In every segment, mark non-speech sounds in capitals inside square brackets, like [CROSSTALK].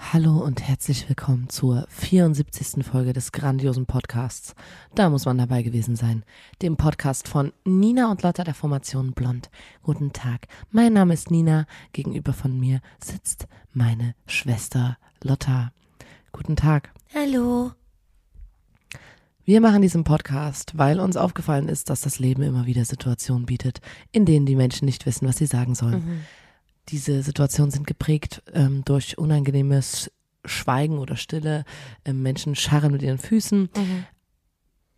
Hallo und herzlich willkommen zur 74. Folge des grandiosen Podcasts. Da muss man dabei gewesen sein. Dem Podcast von Nina und Lotta der Formation Blond. Guten Tag. Mein Name ist Nina. Gegenüber von mir sitzt meine Schwester Lotta. Guten Tag. Hallo. Wir machen diesen Podcast, weil uns aufgefallen ist, dass das Leben immer wieder Situationen bietet, in denen die Menschen nicht wissen, was sie sagen sollen. Diese Situationen sind geprägt ähm, durch unangenehmes Schweigen oder Stille. Ähm, Menschen scharren mit ihren Füßen.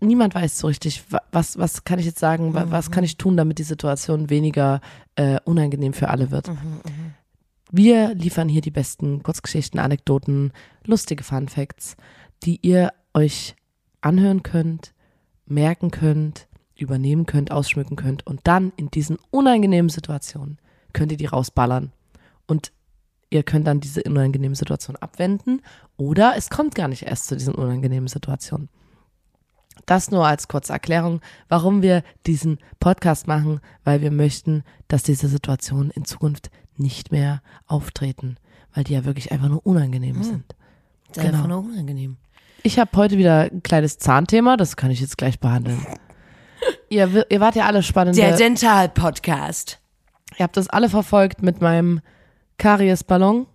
Niemand weiß so richtig, wa- was, was kann ich jetzt sagen, wa- was kann ich tun, damit die Situation weniger äh, unangenehm für alle wird. Wir liefern hier die besten Kurzgeschichten, Anekdoten, lustige Fun Facts, die ihr euch anhören könnt, merken könnt, übernehmen könnt, ausschmücken könnt und dann in diesen unangenehmen Situationen könnt ihr die rausballern und ihr könnt dann diese unangenehmen Situation abwenden oder es kommt gar nicht erst zu diesen unangenehmen Situationen. Das nur als kurze Erklärung, warum wir diesen Podcast machen, weil wir möchten, dass diese Situationen in Zukunft nicht mehr auftreten, weil die ja wirklich einfach nur unangenehm sind. Ist einfach nur unangenehm. Ich habe heute wieder ein kleines Zahnthema, das kann ich jetzt gleich behandeln. [LAUGHS] ihr, ihr wart ja alle spannende. Der Dental-Podcast. Ihr habt das alle verfolgt mit meinem Kariesballon.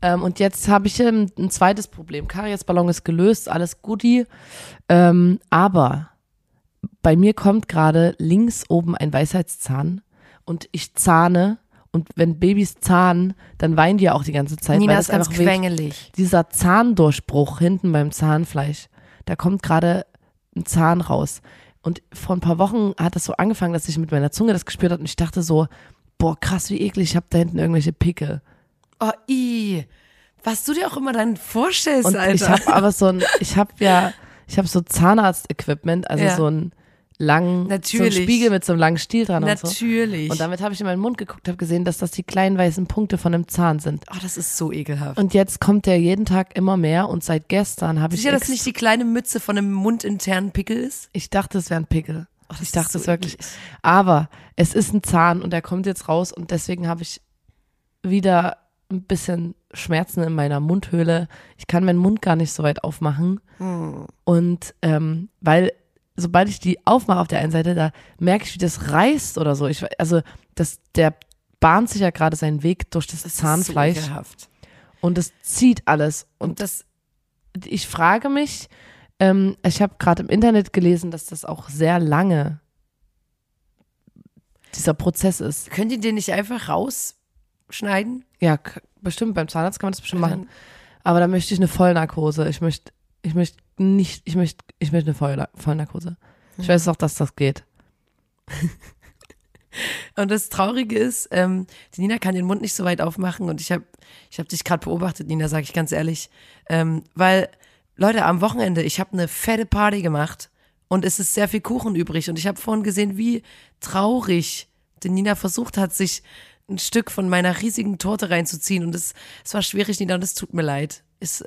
Ähm, und jetzt habe ich ähm, ein zweites Problem. Kariesballon ist gelöst, alles guti. Ähm, aber bei mir kommt gerade links oben ein Weisheitszahn und ich zahne. Und wenn Babys zahnen, dann weinen die ja auch die ganze Zeit. Nina weil ist ganz quengelig. dieser Zahndurchbruch hinten beim Zahnfleisch, da kommt gerade ein Zahn raus. Und vor ein paar Wochen hat das so angefangen, dass ich mit meiner Zunge das gespürt habe und ich dachte so, boah, krass, wie eklig, ich habe da hinten irgendwelche Pickel. Oh, i. Was du dir auch immer dann vorstellst, Und Alter. ich habe aber so ein, ich habe ja, ich habe so Zahnarzt-Equipment, also Ja. so einen langen, so Natürlich. einen Spiegel mit so einem langen Stiel dran und so. Natürlich. Und damit habe ich in meinen Mund geguckt, habe gesehen, dass das die kleinen weißen Punkte von einem Zahn sind. oh, das ist so ekelhaft. Und jetzt kommt der jeden Tag immer mehr und seit gestern habe ich Sicher, dass nicht die kleine Mütze von einem mundinternen Pickel ist? Ich dachte, es wäre ein Pickel. Das ich dachte so es wirklich. eklig. Aber es ist ein Zahn und der kommt jetzt raus und deswegen habe ich wieder ein bisschen Schmerzen in meiner Mundhöhle. Ich kann meinen Mund gar nicht so weit aufmachen. Hm. Und ähm, weil, sobald ich die aufmache auf der einen Seite, da merke ich, wie das reißt oder so. Ich, also, das, der bahnt sich ja gerade seinen Weg durch das, Das Zahnfleisch Ist so ekelhaft. und es zieht alles. Und Und das, ich frage mich, ähm, ich habe gerade im Internet gelesen, dass das auch sehr lange dieser Prozess ist. könnt ihr den nicht einfach rausschneiden? Ja, bestimmt, beim Zahnarzt kann man das bestimmt machen. Aber da möchte ich eine Vollnarkose. Ich möchte, ich möchte nicht, ich möchte, ich möchte eine Vollna Vollnarkose. Ich weiß auch, dass das geht. [LAUGHS] Und das Traurige ist, ähm, die Nina kann den Mund nicht so weit aufmachen und ich habe ich hab dich gerade beobachtet, Nina, sage ich ganz ehrlich. Ähm, weil, Leute, am Wochenende, ich habe eine fette Party gemacht und es ist sehr viel Kuchen übrig und ich habe vorhin gesehen, wie traurig die Nina versucht hat, sich ein Stück von meiner riesigen Torte reinzuziehen und es, es war schwierig, Nina, und es tut mir leid. Es,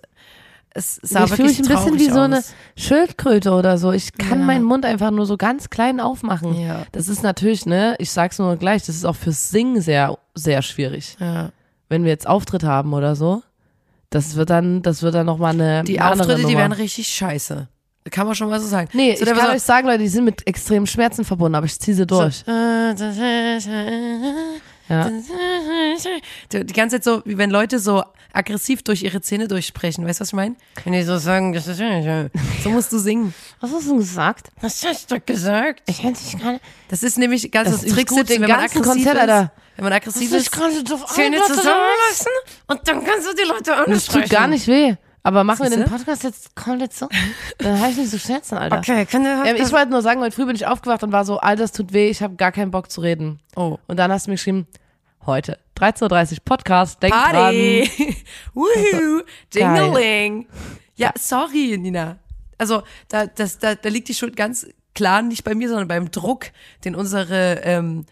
es sah ich fühle wirklich mich ein bisschen wie so eine aus. Schildkröte oder so. Ich kann Ja. meinen Mund einfach nur so ganz klein aufmachen. Ja. Das ist natürlich, ne, ich sag's nur gleich, das ist auch fürs Singen sehr, sehr schwierig. Ja. wenn wir jetzt Auftritt haben oder so, das wird dann, das wird dann nochmal eine Die eine Auftritte, die werden richtig scheiße. Kann man schon mal so sagen. Nee, so, ich kann euch sagen, Leute, die sind mit extremen Schmerzen verbunden, aber ich ziehe sie durch. So, Ja. Die ganze Zeit so, wie wenn Leute so aggressiv durch ihre Zähne durchsprechen. Weißt du, was ich meine? Wenn die so sagen, das ist, so musst du singen. Was hast du gesagt? Was hast du gesagt? Ich hätte dich gerade. Das ist nämlich ganz Das das ist Trick, gut, den wenn man ganzen Konzert, ist. Wenn man aggressiv Ich ist, kann drauf Zähne zusammenlassen und dann kannst du die Leute ansprechen. Das tut gar nicht weh. Aber machen wir den Siehste? Podcast jetzt komplett so? Dann habe ich nicht so Schmerzen, Alter. Okay, kann der Ja, ich wollte nur sagen, heute früh bin ich aufgewacht und war so, Alter, das tut weh, ich habe gar keinen Bock zu reden. Oh. Und dann hast du mir geschrieben, heute 13.30 Uhr Podcast. Denkt Party! dran. [LAUGHS] Woohoo! Geil. Dingling! Ja, sorry, Nina. Also, da, das, da, da liegt die Schuld ganz klar nicht bei mir, sondern beim Druck, den unsere, ähm,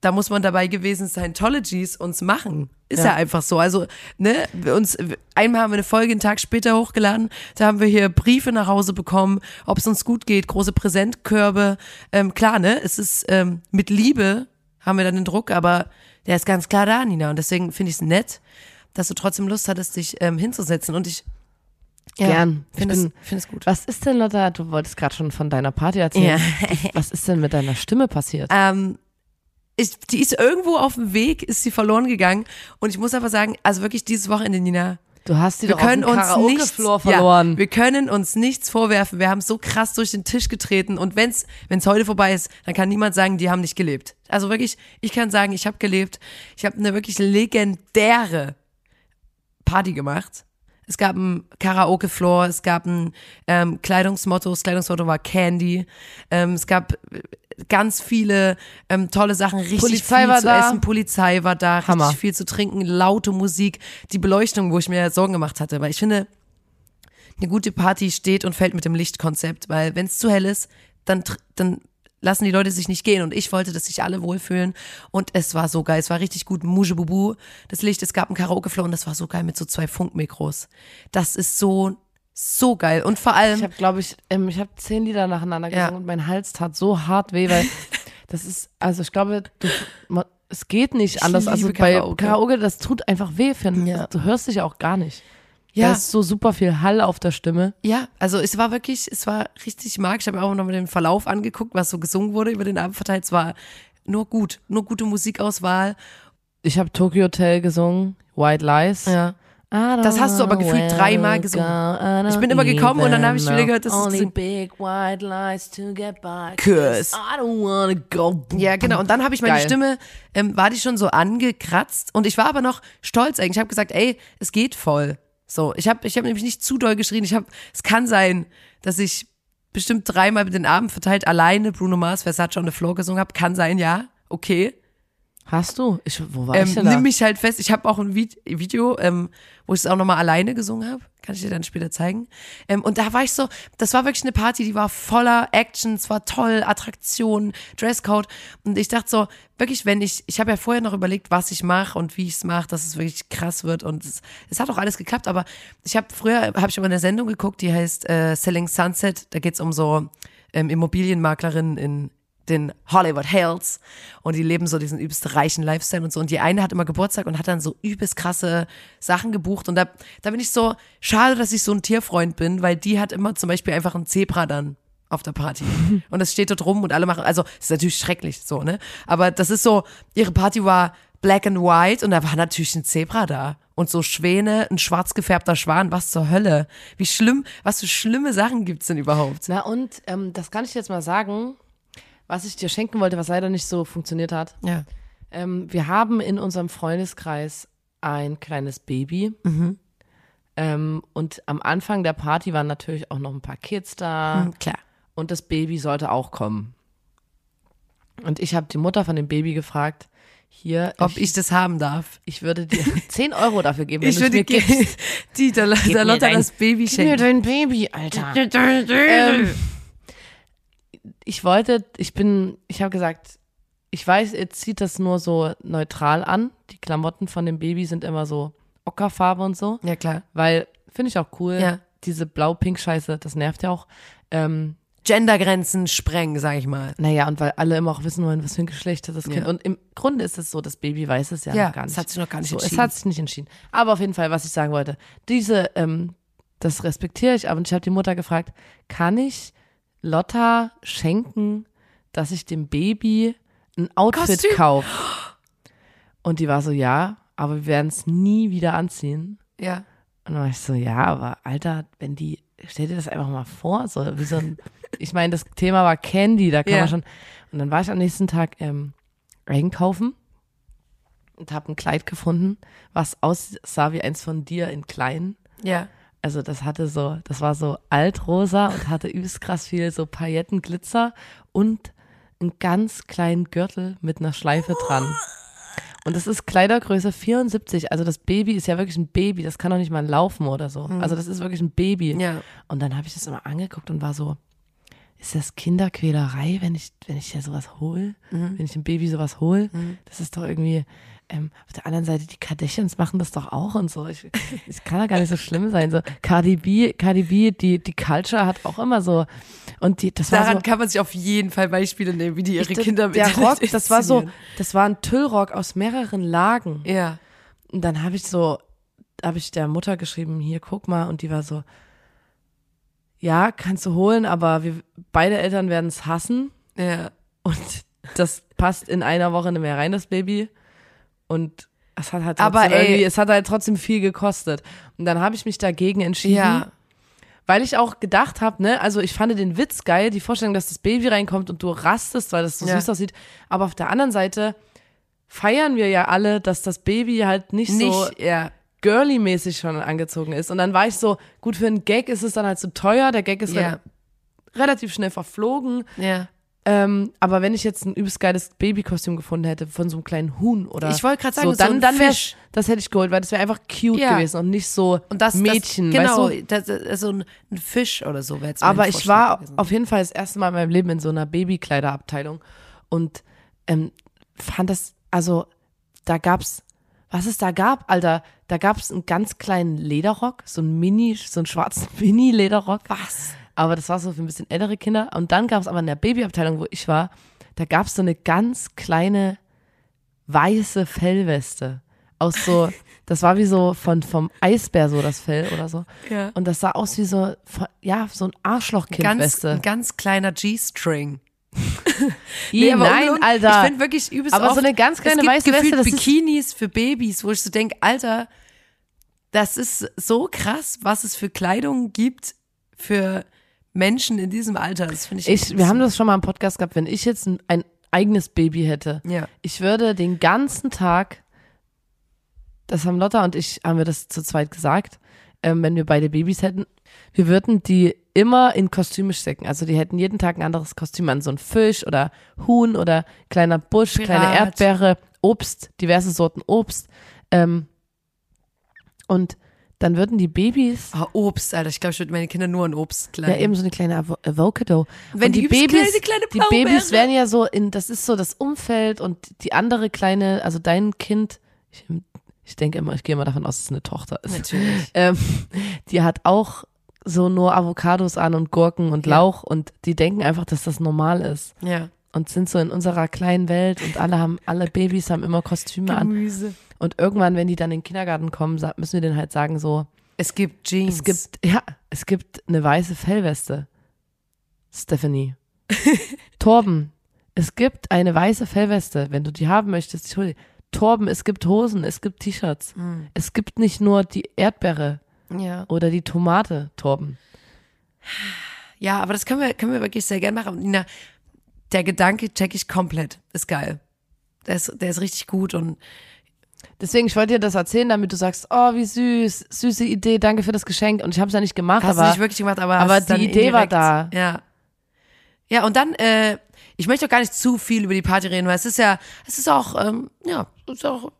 da muss man dabei gewesen sein, Tologies uns machen. Ist ja. Ja. einfach so. Also, ne, wir uns, einmal haben wir eine Folge einen Tag später hochgeladen, da haben wir hier Briefe nach Hause bekommen, ob es uns gut geht, große Präsentkörbe. Ähm, klar, ne, es ist ähm, mit Liebe haben wir dann den Druck, aber der ist ganz klar da, Nina. Und deswegen finde ich es nett, dass du trotzdem Lust hattest, dich ähm, hinzusetzen. Und ich ja, Gern. Ich finde es, find es gut. Was ist denn, Lotta, du wolltest gerade schon von deiner Party erzählen. Was ist denn mit deiner Stimme passiert? Ähm, ich, die ist irgendwo auf dem Weg, ist sie verloren gegangen. Und ich muss aber sagen, also wirklich dieses Wochenende, Nina, Du hast die wir doch auf können dem uns nichts, verloren. Ja, wir können uns nichts vorwerfen. Wir haben so krass durch den Tisch getreten und wenn's wenn's heute vorbei ist, dann kann niemand sagen, die haben nicht gelebt. Also wirklich, ich kann sagen, ich habe gelebt. Ich habe eine wirklich legendäre Party gemacht. Es gab ein Karaoke-Floor, es gab ein ähm, Kleidungsmotto, das Kleidungsmotto war Candy. Ähm, es gab ganz viele ähm, tolle Sachen, richtig Polizei viel war zu da. essen, Polizei war da, Hammer. richtig viel zu trinken, laute Musik, die Beleuchtung, wo ich mir Sorgen gemacht hatte, weil ich finde, eine gute Party steht und fällt mit dem Lichtkonzept, weil wenn es zu hell ist, dann, dann lassen die Leute sich nicht gehen und ich wollte, dass sich alle wohlfühlen und es war so geil, es war richtig gut, Mujebubu, das Licht, es gab ein Karaoke-Floor und das war so geil mit so zwei Funkmikros. Das ist so, so geil und vor allem, Ich habe, glaube ich, ähm, ich habe zehn Lieder nacheinander Ja. gesungen und mein Hals tat so hart weh, weil [LAUGHS] das ist, also ich glaube, du, ma- es geht nicht Ich anders. Also bei Karaoke. Karaoke, das tut einfach weh, finde Ja. Du hörst dich auch gar nicht. Ja. Da ist so super viel Hall auf der Stimme. ja, also es war wirklich, es war richtig magisch. Ich habe mir auch noch mal den Verlauf angeguckt, was so gesungen wurde über den Abend verteilt. Es war nur gut, nur gute Musikauswahl. Ich habe Tokyo Hotel gesungen, White Lies. Ja. Das hast du aber gefühlt dreimal gesungen. Ich bin immer gekommen und dann habe ich wieder gehört, dass es Only gesungen- big white lies to get by. Cause. I don't wanna go. Ja, genau. Und dann habe ich meine Geil. Stimme, ähm, war die schon so angekratzt und ich war aber noch stolz eigentlich. Ich habe gesagt, ey, es geht voll. So, ich habe ich hab nämlich nicht zu doll geschrien. Ich habe, es kann sein, dass ich bestimmt dreimal den Abend verteilt alleine Bruno Mars, Versace on the Floor gesungen habe. Kann sein, ja, okay. Hast du? Ich, wo war Ähm, ich denn da? nimm mich halt fest. Ich habe auch ein Vid Video, ähm, wo ich es auch nochmal alleine gesungen habe. Kann ich dir dann später zeigen. Ähm, und da war ich so, das war wirklich eine Party, die war voller Action, es war toll, Attraktionen, Dresscode. Und ich dachte so, wirklich, wenn ich, ich habe ja vorher noch überlegt, was ich mache und wie ich es mache, dass es wirklich krass wird. Und es, es hat auch alles geklappt. Aber ich habe früher, habe ich immer eine Sendung geguckt, die heißt äh, Selling Sunset. Da geht's um so ähm, Immobilienmaklerinnen in den Hollywood Hills. Und die leben so diesen übelst reichen Lifestyle und so. Und die eine hat immer Geburtstag und hat dann so übelst krasse Sachen gebucht. Und da, da bin ich so, schade, dass ich so ein Tierfreund bin, weil die hat immer zum Beispiel einfach ein Zebra dann auf der Party. [LAUGHS] Und das steht dort rum und alle machen, also ist natürlich schrecklich so, ne, aber das ist so, ihre Party war black and white und da war natürlich ein Zebra da. Und so Schwäne, ein schwarz gefärbter Schwan, was zur Hölle, wie schlimm, was für schlimme Sachen gibt's denn überhaupt? Na und, ähm, das kann ich jetzt mal sagen, was ich dir schenken wollte, was leider nicht so funktioniert hat. Ja. Ähm, wir haben in unserem Freundeskreis ein kleines Baby. Mhm. Ähm, und am Anfang der Party waren natürlich auch noch ein paar Kids da. Hm, Klar. Und das Baby sollte auch kommen. Und ich habe die Mutter von dem Baby gefragt, hier, Ob ich, ich das haben darf. ich würde dir [LAUGHS] 10 Euro dafür geben, wenn Ich würde mir gibst. die, der, der Lotta das Baby Gib mir schenken. dein Baby, Alter. [LAUGHS] ähm, ich wollte, ich bin, ich habe gesagt, ich weiß, ihr zieht das nur so neutral an. Die Klamotten von dem Baby sind immer so Ockerfarbe und so, Ja, klar. weil finde ich auch cool. Ja. Diese blau-pink-Scheiße, das nervt ja auch. Ähm, Gendergrenzen sprengen, sag ich mal. naja, und weil alle immer auch wissen wollen, was für ein Geschlecht hat das Kind. Ja. Und im Grunde ist es so, das Baby weiß es ja, Ja, noch gar es nicht. hat sich noch gar nicht so, Es entschieden. hat sich nicht entschieden. Aber auf jeden Fall, was ich sagen wollte, diese, ähm, das respektiere ich, aber ich habe die Mutter gefragt, kann ich Lotta schenken, dass ich dem Baby ein Outfit Kostüm? kaufe? Und die war so, ja, aber wir werden es nie wieder anziehen. Ja. Und dann war ich so, ja, aber Alter, wenn die, stell dir das einfach mal vor, so wie so ein, [LAUGHS] ich meine, das Thema war Candy, da kann Ja. man schon. Und dann war ich am nächsten Tag ähm, einkaufen und habe ein Kleid gefunden, was aussah wie eins von dir in klein. Ja. Also das hatte so, das war so altrosa und hatte übelst krass viel so Paillettenglitzer und einen ganz kleinen Gürtel mit einer Schleife dran. Und das ist Kleidergröße 74. Also das Baby ist ja wirklich ein Baby. Das kann doch nicht mal laufen oder so. Also das ist wirklich ein Baby. Ja. Und dann habe ich das immer angeguckt und war so, ist das Kinderquälerei, wenn ich, wenn ich ja sowas hole? Mhm. Wenn ich dem Baby sowas hole? Das ist doch irgendwie, ähm, auf der anderen Seite, die Kardashians machen das doch auch und so. Ich, es kann ja gar nicht so schlimm sein. So, Cardi B, Cardi B, die, die Culture hat auch immer so, und die, das war Daran so, kann man sich auf jeden Fall Beispiele nehmen, wie die ihre ich- Kinder im der Rock, das war so, das war ein Tüllrock aus mehreren Lagen. Ja. Und dann habe ich so, habe ich der Mutter geschrieben, hier, guck mal, und die war so, ja, kannst du holen, aber wir, beide Eltern werden es hassen Ja. und das passt in einer Woche nicht mehr rein, das Baby. Und es hat halt trotzdem, Aber ey- irgendwie- es hat halt trotzdem viel gekostet. Und dann habe ich mich dagegen entschieden. Ja. Weil ich auch gedacht habe, ne, also ich fand den Witz geil, die Vorstellung, dass das Baby reinkommt und du rastest, weil das so Ja. süß aussieht. Aber auf der anderen Seite feiern wir ja alle, dass das Baby halt nicht, so Nicht, ja. girly-mäßig schon angezogen ist. Und dann war ich so, gut, für einen Gag ist es dann halt zu teuer. Der Gag ist Ja. re- relativ schnell verflogen. Ja. Ähm, aber wenn ich jetzt ein übelst geiles Babykostüm gefunden hätte von so einem kleinen Huhn oder Ich wollte gerade sagen, so, so dann, ein dann Fisch. das hätte ich geholt, weil das wäre einfach cute Ja. gewesen und nicht so Und das, Mädchen, das, genau, weißt du? das, das, so ein, ein Fisch oder so wäre jetzt Aber ich war gewesen. auf jeden Fall das erste Mal in meinem Leben in so einer Babykleiderabteilung und ähm, fand das, also da gab's, was es da gab, Alter, da gab's einen ganz kleinen Lederrock, so einen Mini, so einen schwarzen [LAUGHS] Mini-Lederrock. Was? Aber das war so für ein bisschen ältere Kinder. Und dann gab's aber in der Babyabteilung, wo ich war, da gab's so eine ganz kleine weiße Fellweste. Aus so, [LAUGHS] das war wie so von, vom Eisbär so das Fell oder so. Ja. Und das sah aus wie so, ja, so ein Ganz, Arschlochkindweste. ein ganz kleiner G-String. [LAUGHS] Nee, nein, ungelogen, Alter. Ich finde wirklich übelst Aber so oft, eine ganz kleine es gibt weiße Weste, das Bikinis für Babys, wo ich so denke, Alter, das ist so krass, was es für Kleidung gibt für Menschen in diesem Alter. Das finde ich. ich, wir haben das schon mal im Podcast gehabt, wenn ich jetzt ein, ein eigenes Baby hätte, Ja. ich würde den ganzen Tag, das haben Lotta und ich, haben wir das zu zweit gesagt, ähm, wenn wir beide Babys hätten, wir würden die immer in Kostüme stecken. Also die hätten jeden Tag ein anderes Kostüm an, so ein Fisch oder Huhn oder kleiner Busch, kleine Pirat. Erdbeere, Obst, diverse Sorten Obst. Ähm, und dann würden die Babys Ah, Obst, Alter. Ich glaube, ich würde meine Kinder nur an Obst Ja, kleiden. eben so eine kleine Avo Avocado. Wenn und die die Babys, kleine, kleine die. Babys werden ja so in, das ist so das Umfeld und die andere kleine, also dein Kind, ich, ich denke immer, ich gehe immer davon aus, dass es eine Tochter ist. Natürlich. [LAUGHS] Ähm, die hat auch so nur Avocados an und Gurken und Ja. Lauch und die denken einfach, dass das normal ist Ja. und sind so in unserer kleinen Welt und alle haben, alle Babys haben immer Kostüme an Gemüse. Und irgendwann, wenn die dann in den Kindergarten kommen, müssen wir denen halt sagen so, Es gibt Jeans. es gibt, ja, es gibt eine weiße Fellweste. Stephanie. [LAUGHS] Torben, es gibt eine weiße Fellweste. Wenn du die haben möchtest. Torben, es gibt Hosen, es gibt T-Shirts. Hm. Es gibt nicht nur die Erdbeere Ja. oder die Tomate, Torben. Ja, aber das können wir, können wir wirklich sehr gerne machen. Nina, der Gedanke check ich komplett. Ist geil. Der ist, der ist richtig gut und Deswegen, ich wollte dir das erzählen, damit du sagst, oh, wie süß, süße Idee, danke für das Geschenk. Und ich habe es ja nicht gemacht, hast du aber nicht wirklich gemacht, aber, aber die Idee war da. Ja. Ja, und dann, äh, ich möchte auch gar nicht zu viel über die Party reden, weil es ist ja, es ist auch, ähm, ja, es ist auch,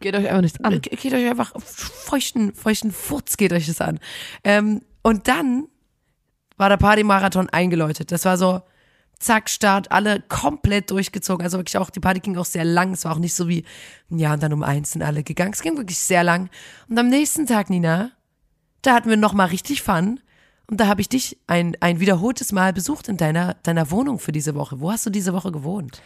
geht euch einfach nichts an. Ge- geht euch einfach feuchten, feuchten Furz geht euch das an. Ähm, und dann war der Partymarathon eingeläutet. Das war so, zack, Start, alle komplett durchgezogen. Also wirklich auch, die Party ging auch sehr lang. Es war auch nicht so wie, ja, und dann um eins sind alle gegangen. Es ging wirklich sehr lang. Und am nächsten Tag, Nina, da hatten wir nochmal richtig Fun. Und da habe ich dich ein, ein wiederholtes Mal besucht in deiner, deiner Wohnung für diese Woche. Wo hast du diese Woche gewohnt?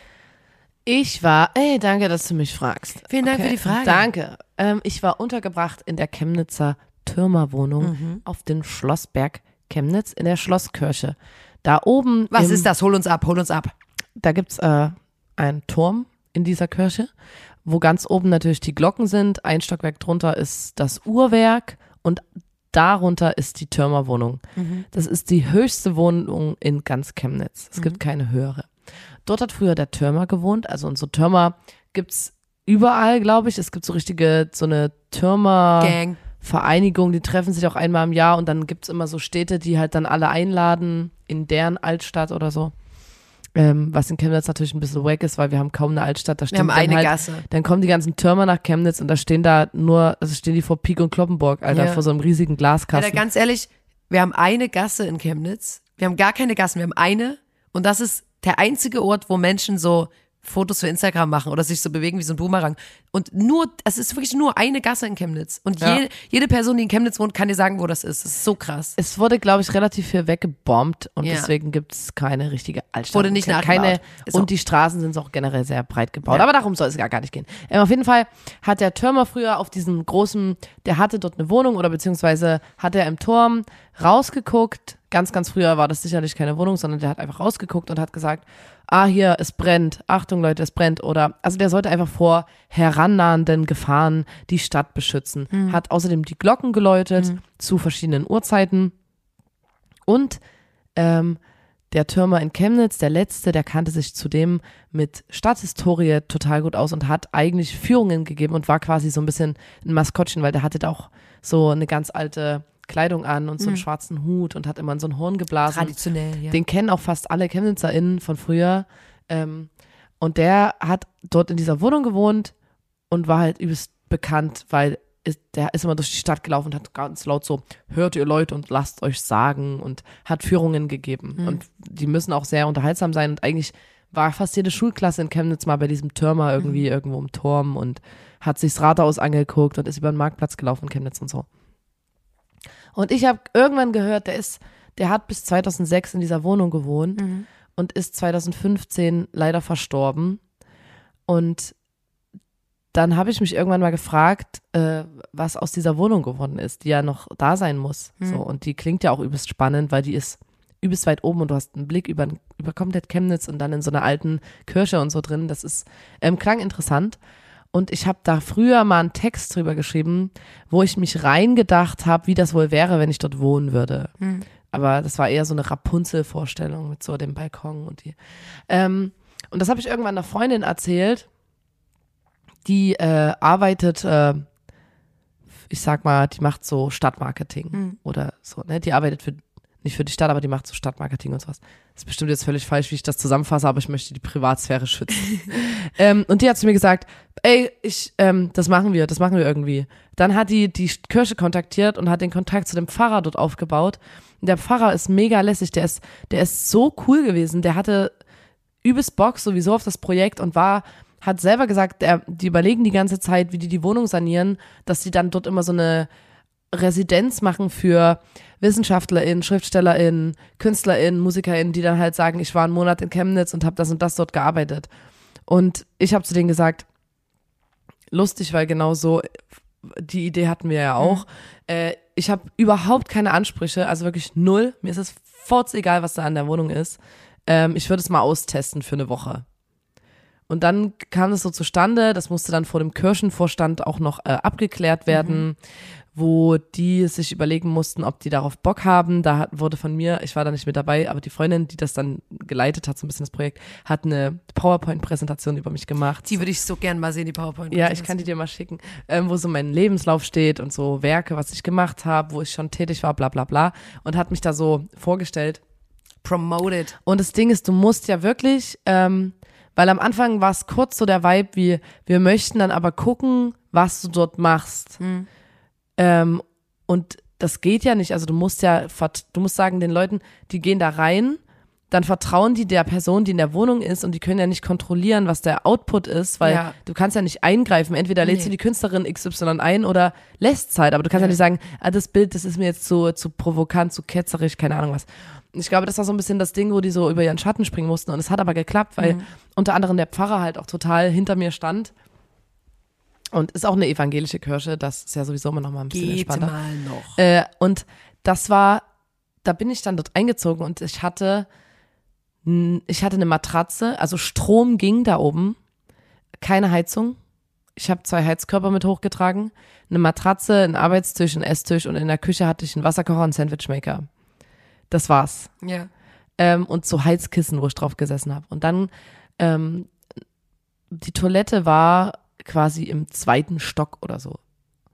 Ich war, ey, danke, dass du mich fragst. Vielen Dank für die Frage. Danke. Ähm, ich war untergebracht in der Chemnitzer Türmerwohnung Mhm. auf den Schlossberg Chemnitz in der Schlosskirche. Da oben. Was im, ist das? Hol uns ab, hol uns ab. Da gibt's äh, einen Turm in dieser Kirche, wo ganz oben natürlich die Glocken sind. Ein Stockwerk drunter ist das Uhrwerk und darunter ist die Türmerwohnung. Das ist die höchste Wohnung in ganz Chemnitz. Es gibt keine höhere. Dort hat früher der Türmer gewohnt. Also unsere Türmer gibt's überall, glaube ich. Es gibt so richtige, so eine Türmer. Gang. Vereinigung, die treffen sich auch einmal im Jahr und dann gibt's immer so Städte, die halt dann alle einladen in deren Altstadt oder so. Ähm, was in Chemnitz natürlich ein bisschen wack ist, weil wir haben kaum eine Altstadt. Da Wir stehen haben dann eine halt, Gasse. Dann kommen die ganzen Türmer nach Chemnitz und da stehen da nur, also stehen die vor Pik und Kloppenburg, Alter, Ja. vor so einem riesigen Glaskasten. Alter, ganz ehrlich, wir haben eine Gasse in Chemnitz. Wir haben gar keine Gassen, wir haben eine. Und das ist der einzige Ort, wo Menschen so Fotos für Instagram machen oder sich so bewegen wie so ein Boomerang. Und nur, es ist wirklich nur eine Gasse in Chemnitz. Und Ja. jede, jede Person, die in Chemnitz wohnt, kann dir sagen, wo das ist. Das ist so krass. es wurde, glaube ich, relativ viel weggebombt und Ja. deswegen gibt es keine richtige Altstadt. Wurde nicht nachgebaut. keine Ist Und die Straßen sind auch generell sehr breit gebaut. Ja. Aber darum soll es gar, gar nicht gehen. Ähm, auf jeden Fall hat der Türmer früher auf diesem großen, der hatte dort eine Wohnung oder beziehungsweise hat er im Turm rausgeguckt. Ganz, ganz früher war das sicherlich keine Wohnung, sondern der hat einfach rausgeguckt und hat gesagt, ah, hier, es brennt. Achtung, Leute, es brennt. Oder, also der sollte einfach vor herannahenden Gefahren die Stadt beschützen. Hat außerdem die Glocken geläutet zu verschiedenen Uhrzeiten. Und ähm, der Türmer in Chemnitz, der letzte, der kannte sich zudem mit Stadthistorie total gut aus und hat eigentlich Führungen gegeben und war quasi so ein bisschen ein Maskottchen, weil der hatte da auch so eine ganz alte Kleidung an und so einen schwarzen Hut und hat immer in so ein Horn geblasen. Traditionell, ja. Den kennen auch fast alle ChemnitzerInnen von früher. Ähm, und der hat dort in dieser Wohnung gewohnt und war halt übelst bekannt, weil ist, der ist immer durch die Stadt gelaufen und hat ganz laut so, hört ihr Leute und lasst euch sagen und hat Führungen gegeben. Und die müssen auch sehr unterhaltsam sein und eigentlich war fast jede Schulklasse in Chemnitz mal bei diesem Türmer irgendwie irgendwo im Turm und hat sich das Rathaus angeguckt und ist über den Marktplatz gelaufen in Chemnitz und so. Und ich habe irgendwann gehört, der ist, der hat bis 2006 in dieser Wohnung gewohnt und ist 2015 leider verstorben. Und dann habe ich mich irgendwann mal gefragt, äh, was aus dieser Wohnung geworden ist, die ja noch da sein muss. So, und die klingt ja auch übelst spannend, weil die ist übelst weit oben und du hast einen Blick über, über komplett Chemnitz und dann in so einer alten Kirche und so drin. Das ist, ähm, klang interessant. Und ich habe da früher mal einen Text drüber geschrieben, wo ich mich reingedacht habe, wie das wohl wäre, wenn ich dort wohnen würde. Aber das war eher so eine Rapunzel-Vorstellung mit so dem Balkon und die. Ähm, und das habe ich irgendwann einer Freundin erzählt, die äh, arbeitet, äh, ich sag mal, die macht so Stadtmarketing oder so, ne? Die arbeitet für, nicht für die Stadt, aber die macht so Stadtmarketing und sowas. Das ist bestimmt jetzt völlig falsch, wie ich das zusammenfasse, aber ich möchte die Privatsphäre schützen. [LAUGHS] ähm, und die hat zu mir gesagt, ey, ich, ähm, das machen wir, das machen wir irgendwie. Dann hat die die Kirche kontaktiert und hat den Kontakt zu dem Pfarrer dort aufgebaut. Und der Pfarrer ist mega lässig, der ist, der ist so cool gewesen, der hatte übelst Bock sowieso auf das Projekt und war, hat selber gesagt, der, die überlegen die ganze Zeit, wie die die Wohnung sanieren, dass sie dann dort immer so eine Residenz machen für WissenschaftlerInnen, SchriftstellerInnen, KünstlerInnen, MusikerInnen, die dann halt sagen, ich war einen Monat in Chemnitz und habe das und das dort gearbeitet. Und ich habe zu denen gesagt, lustig, weil genau so, die Idee hatten wir ja auch. Äh, ich habe überhaupt keine Ansprüche, also wirklich null. Mir ist es furz egal, was da an der Wohnung ist. Ähm, ich würde es mal austesten für eine Woche. Und dann kam es so zustande, das musste dann vor dem Kirchenvorstand auch noch äh, abgeklärt werden, wo die sich überlegen mussten, ob die darauf Bock haben. Da hat, wurde von mir, ich war da nicht mit dabei, aber die Freundin, die das dann geleitet hat, so ein bisschen das Projekt, hat eine PowerPoint-Präsentation über mich gemacht. Die würde ich so gern mal sehen, die PowerPoint. Ja, ich kann die dir mal schicken, ähm, wo so mein Lebenslauf steht und so Werke, was ich gemacht habe, wo ich schon tätig war, bla bla bla. Und hat mich da so vorgestellt. Promoted. Und das Ding ist, du musst ja wirklich, ähm, weil am Anfang war es kurz so der Vibe, wie wir möchten dann aber gucken, was du dort machst. Ähm, und das geht ja nicht. Also du musst ja, du musst sagen den Leuten, die gehen da rein, dann vertrauen die der Person, die in der Wohnung ist und die können ja nicht kontrollieren, was der Output ist, weil Ja. du kannst ja nicht eingreifen. Entweder lädst Nee. du die Künstlerin XY ein oder lässt Zeit, aber du kannst ja, Ja. nicht sagen, ah, das Bild, das ist mir jetzt zu, zu provokant, zu ketzerisch, keine Ahnung was. Ich glaube, das war so ein bisschen das Ding, wo die so über ihren Schatten springen mussten. Und es hat aber geklappt, weil Mhm. unter anderem der Pfarrer halt auch total hinter mir stand. Und ist auch eine evangelische Kirche, das ist ja sowieso immer noch mal ein bisschen Geht entspannter. mal noch. Äh, und das war, da bin ich dann dort eingezogen und ich hatte, ich hatte eine Matratze, also Strom ging da oben, keine Heizung. Ich habe zwei Heizkörper mit hochgetragen, eine Matratze, einen Arbeitstisch, einen Esstisch und in der Küche hatte ich einen Wasserkocher und einen Sandwichmaker. Das war's. Ja. Ähm, und so Heizkissen, wo ich drauf gesessen habe. Und dann ähm, die Toilette war quasi im zweiten Stock oder so.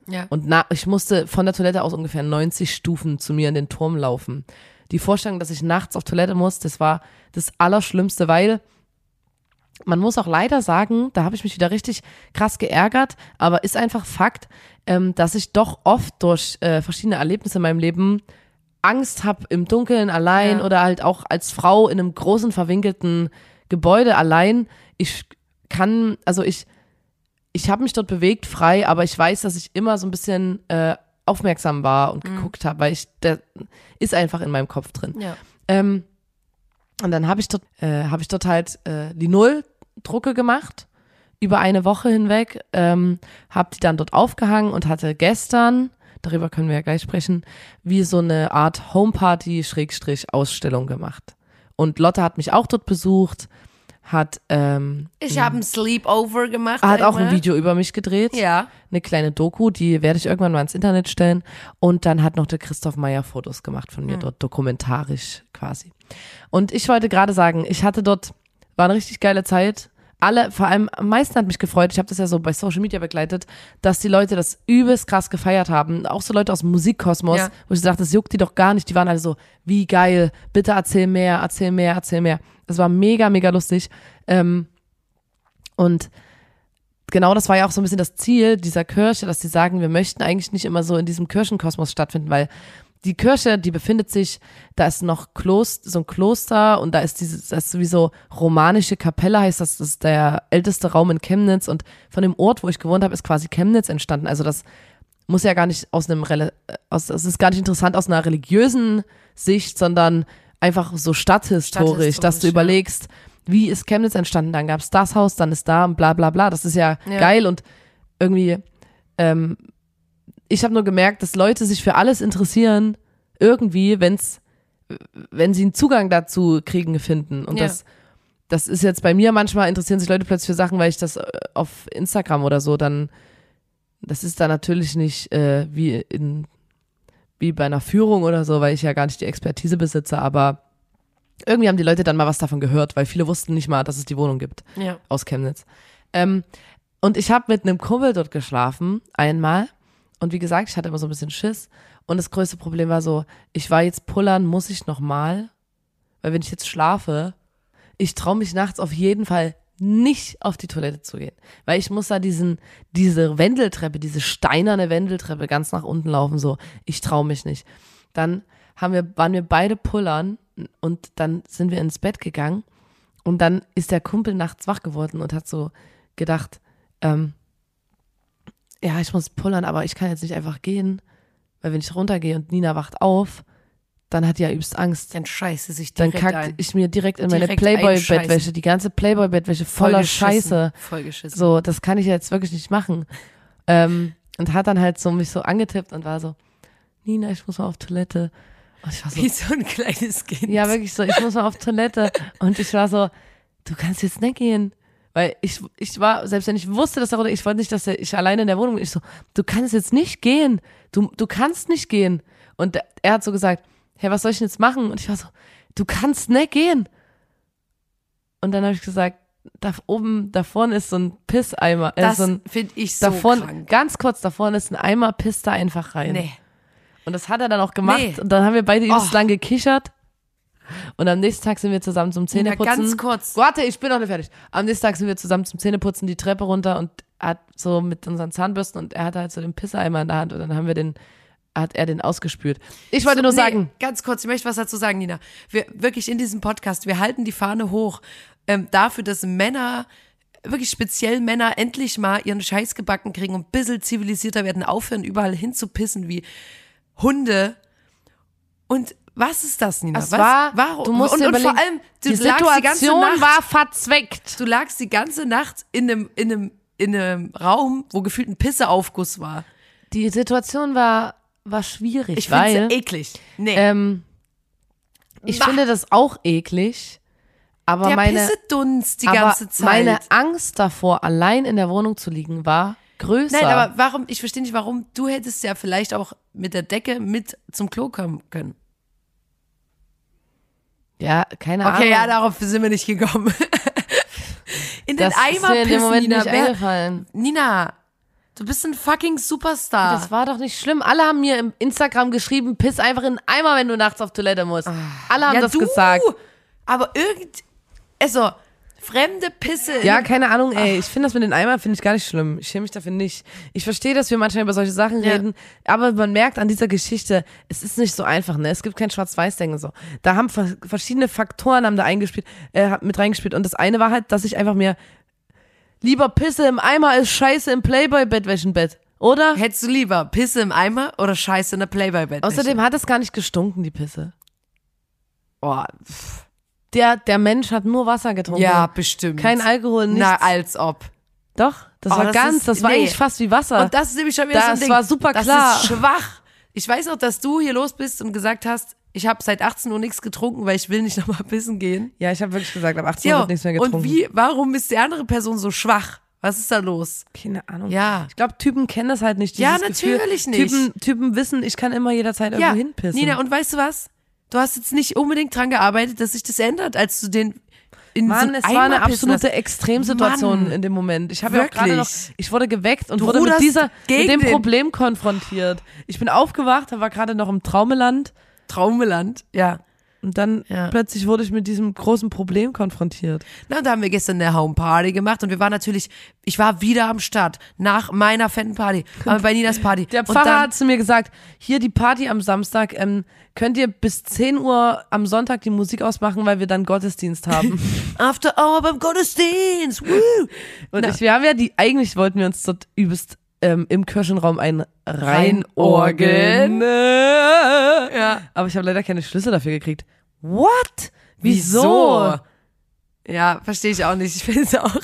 Ja. Und na, ich musste von der Toilette aus ungefähr 90 Stufen zu mir in den Turm laufen. die Vorstellung, dass ich nachts auf Toilette muss, das war das Allerschlimmste, weil man muss auch leider sagen, da habe ich mich wieder richtig krass geärgert, aber ist einfach Fakt, ähm, dass ich doch oft durch äh, verschiedene Erlebnisse in meinem Leben Angst habe im Dunkeln allein Ja. oder halt auch als Frau in einem großen verwinkelten Gebäude allein. Ich kann, also ich, ich habe mich dort bewegt frei, aber ich weiß, dass ich immer so ein bisschen äh, aufmerksam war und geguckt habe, weil ich, der ist einfach in meinem Kopf drin. Ja. Ähm, und dann habe ich dort, äh, habe ich dort halt äh, Linol-Drucke gemacht über eine Woche hinweg, ähm, habe die dann dort aufgehangen und hatte gestern, darüber können wir ja gleich sprechen, wie so eine Art Homeparty-Ausstellung gemacht. Und Lotte hat mich auch dort besucht, hat, ähm, Ich habe ein Sleepover gemacht. hat auch ein einmal. Video über mich gedreht Ja. eine kleine Doku, die werde ich irgendwann mal ins Internet stellen. Und dann hat noch der Christoph Meyer Fotos gemacht von mir dort, dokumentarisch quasi. Und ich wollte gerade sagen, ich hatte dort, war eine richtig geile Zeit. Alle, vor allem am meisten hat mich gefreut, ich habe das ja so bei Social Media begleitet, dass die Leute das übelst krass gefeiert haben. Auch so Leute aus dem Musikkosmos, Ja. wo ich sagte, das juckt die doch gar nicht. Die waren alle so, wie geil, bitte erzähl mehr, erzähl mehr, erzähl mehr. Das war mega, mega lustig. Ähm, und genau das war ja auch so ein bisschen das Ziel dieser Kirche, dass sie sagen, wir möchten eigentlich nicht immer so in diesem Kirchenkosmos stattfinden, weil die Kirche, die befindet sich, da ist noch Kloster, so ein Kloster und da ist dieses, das ist sowieso romanische Kapelle, heißt das, das ist der älteste Raum in Chemnitz und von dem Ort, wo ich gewohnt habe, ist quasi Chemnitz entstanden. Also das muss ja gar nicht aus einem, aus, das ist gar nicht interessant aus einer religiösen Sicht, sondern einfach so stadthistorisch, dass Stadthistorisch, du ja. überlegst, wie ist Chemnitz entstanden? Dann gab's das Haus, dann ist da und bla bla bla. Das ist ja, Ja. geil und irgendwie, ähm, ich habe nur gemerkt, dass Leute sich für alles interessieren, irgendwie, wenn's, wenn sie einen Zugang dazu kriegen, finden. Und Ja. das, das ist jetzt bei mir manchmal interessieren sich Leute plötzlich für Sachen, weil ich das äh, auf Instagram oder so dann, das ist da natürlich nicht äh, wie in wie bei einer Führung oder so, weil ich ja gar nicht die Expertise besitze, aber irgendwie haben die Leute dann mal was davon gehört, weil viele wussten nicht mal, dass es die Wohnung gibt Ja. aus Chemnitz. Ähm, und ich habe mit einem Kumpel dort geschlafen, einmal. Und wie gesagt, ich hatte immer so ein bisschen Schiss. Und das größte Problem war so, ich war jetzt pullern, muss ich nochmal? Weil wenn ich jetzt schlafe, ich traue mich nachts auf jeden Fall nicht auf die Toilette zu gehen. Weil ich muss da diesen, diese Wendeltreppe, diese steinerne Wendeltreppe ganz nach unten laufen, so. Ich traue mich nicht. Dann haben wir, waren wir beide pullern und dann sind wir ins Bett gegangen und dann ist der Kumpel nachts wach geworden und hat so gedacht, ähm, ja, ich muss pullern, aber ich kann jetzt nicht einfach gehen, weil wenn ich runtergehe und Nina wacht auf, dann hat die ja übelst Angst. Dann scheiße sich Dann direkt kackt ein. ich mir direkt in meine Direkt Playboy-Bettwäsche, einscheißen. die ganze Playboy-Bettwäsche Voll voller geschissen. Scheiße. Voll geschissen. So, das kann ich jetzt wirklich nicht machen. Ähm, und hat dann halt so mich so angetippt und war so, Nina, ich muss mal auf Toilette. Und ich war so, Wie so ein kleines Kind. ja, wirklich so, ich muss mal auf Toilette. Und ich war so, du kannst jetzt nicht gehen. Weil ich, ich war, selbst wenn ich wusste, dass er runter, ich wollte nicht, dass er, ich alleine in der Wohnung bin. Ich so, du kannst jetzt nicht gehen. Du, du kannst nicht gehen. Und er hat so gesagt, hey, was soll ich denn jetzt machen? Und ich war so, du kannst nicht gehen. Und dann habe ich gesagt, da oben, da vorne ist so ein Pisseimer. Äh, Das so finde ich so da vorne, krank. ganz kurz, da vorne ist ein Eimer, pisst da einfach rein. Nee. Und das hat er dann auch gemacht. Nee. Und dann haben wir beide übelst Oh. lang gekichert. Und am nächsten Tag sind wir zusammen zum Zähneputzen. ganz kurz. Warte, ich bin noch nicht fertig. Am nächsten Tag sind wir zusammen zum Zähneputzen die Treppe runter und hat so mit unseren Zahnbürsten und er hatte halt so den Pisseeimer in der Hand und dann haben wir den, hat er den ausgespült. Ich wollte nur Nee, sagen, Ganz kurz, ich möchte was dazu sagen, Nina. Wir wirklich in diesem Podcast, wir halten die Fahne hoch ähm, dafür, dass Männer, wirklich speziell Männer, endlich mal ihren Scheiß gebacken kriegen und ein bisschen zivilisierter werden, aufhören, überall hinzupissen wie Hunde. Und was ist das, Nina? es was, war, warum? du musst und, und vor allem, du die lagst die Situation Nacht, war verzweckt. du lagst die ganze Nacht in einem, in einem, in einem Raum, wo gefühlt ein Pisseaufguss war. Die Situation war, war schwierig, Ich finde eklig. Nee. ähm, ich Bah. finde das auch eklig, aber der meine, Pissedunst die aber ganze Zeit. meine Angst davor, allein in der Wohnung zu liegen, war größer. Nein, aber warum, ich verstehe nicht, warum, du hättest ja vielleicht auch mit der Decke mit zum Klo kommen können. Ja, keine Ahnung. Okay, ja, darauf sind wir nicht gekommen. In den das ist Eimer mir in dem pissen, Moment Nina. nicht Wer, eingefallen. Nina, Du bist ein fucking Superstar. Das war doch nicht schlimm. Alle haben mir im Instagram geschrieben, piss einfach in den Eimer, wenn du nachts auf Toilette musst. Alle haben ja, das du, gesagt. Aber irgend, also, fremde Pisse. Ja, keine Ahnung, ey. Ich finde das mit den Eimer finde ich gar nicht schlimm. Ich schäme mich dafür nicht. Ich verstehe, dass wir manchmal über solche Sachen Ja. reden, aber man merkt an dieser Geschichte, es ist nicht so einfach, ne? Es gibt kein Schwarz-Weiß-Denken so. Da haben ver verschiedene Faktoren haben da eingespielt, äh, mit reingespielt und das eine war halt, dass ich einfach mir lieber Pisse im Eimer als Scheiße im Playboy-Bettwäschenbett, oder? Hättest du lieber Pisse im Eimer oder Scheiße in der Playboy-Bett? Außerdem hat es gar nicht gestunken, die Pisse. oh, Der, der Mensch hat nur Wasser getrunken. ja, bestimmt. Kein Alkohol, nichts. Na, als ob. Doch, das Oh, war das ganz, ist- das war nee. eigentlich fast wie Wasser. Und das ist nämlich schon wieder so ein Das war super klar. Das ist schwach. Ich weiß noch, dass du hier los bist und gesagt hast, ich habe seit 18 Uhr nichts getrunken, weil ich will nicht [LAUGHS] nochmal pissen gehen. ja, ich habe wirklich gesagt, ab 18 Ja, Uhr wird nichts mehr getrunken. und wie, warum ist die andere Person so schwach? Was ist da los? Keine Ahnung. Ja. Ich glaube, Typen kennen das halt nicht. Ja, dieses Gefühl. natürlich nicht. Typen, Typen wissen, ich kann immer jederzeit irgendwo Ja, hinpissen. Nina, und weißt du was? Du hast jetzt nicht unbedingt dran gearbeitet, dass sich das ändert, als du den in Mann, so es war eine absolute. Extremsituation Mann. in dem Moment. Ich habe ja auch gerade noch, ich wurde geweckt und Du wurde mit dieser, mit dem Problem konfrontiert. Ich bin aufgewacht, war gerade noch im Traumeland Traumeland, ja. Und dann Ja. plötzlich wurde ich mit diesem großen Problem konfrontiert. Na, und da haben wir gestern eine Homeparty gemacht und wir waren natürlich, ich war wieder am Start, nach meiner fetten Party, aber bei Ninas Party. Der Pfarrer dann, hat zu mir gesagt, hier die Party am Samstag, ähm, könnt ihr bis 10 Uhr am Sonntag die Musik ausmachen, weil wir dann Gottesdienst haben. [LAUGHS] After Hour beim Gottesdienst, woo! Und ich, wir haben ja die, eigentlich wollten wir uns dort übelst ähm, im Kirchenraum ein Reinorgeln. Reinorgeln. Ja. Aber ich habe leider keine Schlüssel dafür gekriegt. What? Wieso? Ja, verstehe ich auch nicht. Ich finde es auch.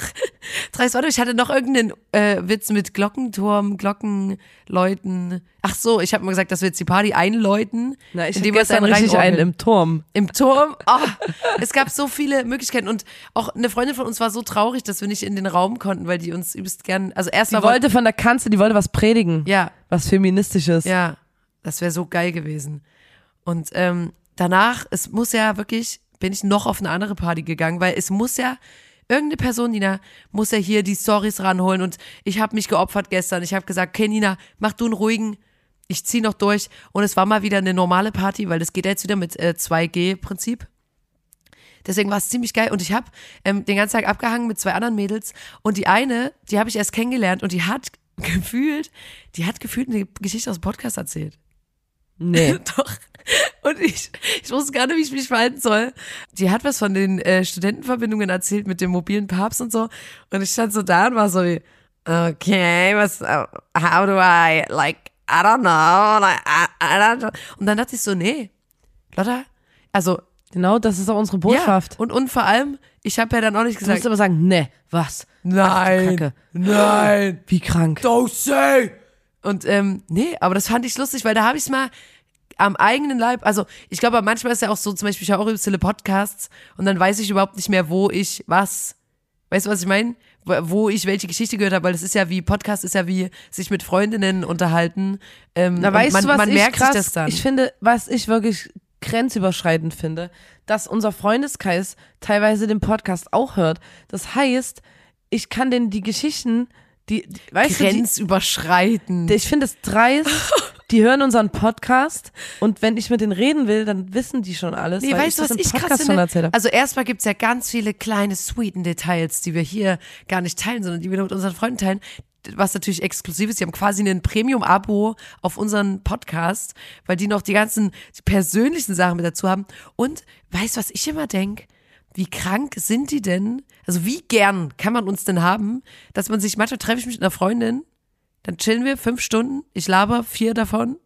Dreist Otto, ich hatte noch irgendeinen äh, Witz mit Glockenturm, Glockenläuten. Ach so, ich habe mal gesagt, dass wir jetzt die Party einläuten. Na, ich indem gestern richtig einen im Turm. Im Turm. Ah, es gab so viele Möglichkeiten und auch eine Freundin von uns war so traurig, dass wir nicht in den Raum konnten, weil die uns übelst gern. Also erst Die wollte von der Kanzel, die wollte was predigen. ja, Was Feministisches. ja, das wäre so geil gewesen. Und ähm, danach, es muss ja wirklich, bin ich noch auf eine andere Party gegangen, weil es muss ja irgendeine Person, Nina, muss ja hier die Stories ranholen und ich habe mich geopfert gestern. Ich habe gesagt, okay, Nina, mach du einen ruhigen, ich zieh noch durch. Und es war mal wieder eine normale Party, weil das geht ja jetzt wieder mit äh, 2G-Prinzip. Deswegen war es ziemlich geil und ich habe ähm, den ganzen Tag abgehangen mit zwei anderen Mädels und die eine, die habe ich erst kennengelernt und die hat [LAUGHS] gefühlt, die hat gefühlt eine Geschichte aus dem Podcast erzählt. Nee. [LAUGHS] Doch. Und ich, ich wusste gar nicht, wie ich mich verhalten soll. Die hat was von den äh, Studentenverbindungen erzählt mit dem mobilen Papst und so. Und ich stand so da und war so wie, okay, was, uh, how do I, like, I don't know, like, I, I don't know. Und dann dachte ich so, nee, Lotta, also, Genau, das ist auch unsere Botschaft. ja. Und, und vor allem, ich habe ja dann auch nicht Du musst gesagt, aber sagen, ne, was? nein, Kacke. nein, Wie krank. don't say. Und ähm, nee, aber das fand ich lustig, weil da habe ich es mal am eigenen Leib, also ich glaube, manchmal ist ja auch so, zum Beispiel, ich höre auch übelst viele Podcasts und dann weiß ich überhaupt nicht mehr, wo ich was, weißt du, was ich meine? Wo ich welche Geschichte gehört habe, weil das ist ja wie, Podcast ist ja wie sich mit Freundinnen unterhalten. Ähm, Na, weißt man, du, was man ich merkt krass, sich das dann. ich finde, was ich wirklich grenzüberschreitend finde, dass unser Freundeskreis teilweise den Podcast auch hört. Das heißt, ich kann denn die Geschichten, die, die weißt du, die, Grenzüberschreitend. ich finde es dreist, [LAUGHS] die hören unseren Podcast und wenn ich mit denen reden will, dann wissen die schon alles, Nee, weil weißt ich du, was ich krass Podcast schon finde? erzählt habe. Also erstmal gibt's ja ganz viele kleine, sweeten Details, die wir hier gar nicht teilen, sondern die wir nur mit unseren Freunden teilen. Was natürlich exklusiv ist. Die haben quasi ein Premium-Abo auf unseren Podcast, weil die noch die ganzen persönlichen Sachen mit dazu haben. Und weißt du, was ich immer denk? Wie krank sind die denn? Also wie gern kann man uns denn haben, dass man sich, manchmal treffe ich mich mit einer Freundin, dann chillen wir fünf Stunden, ich laber vier davon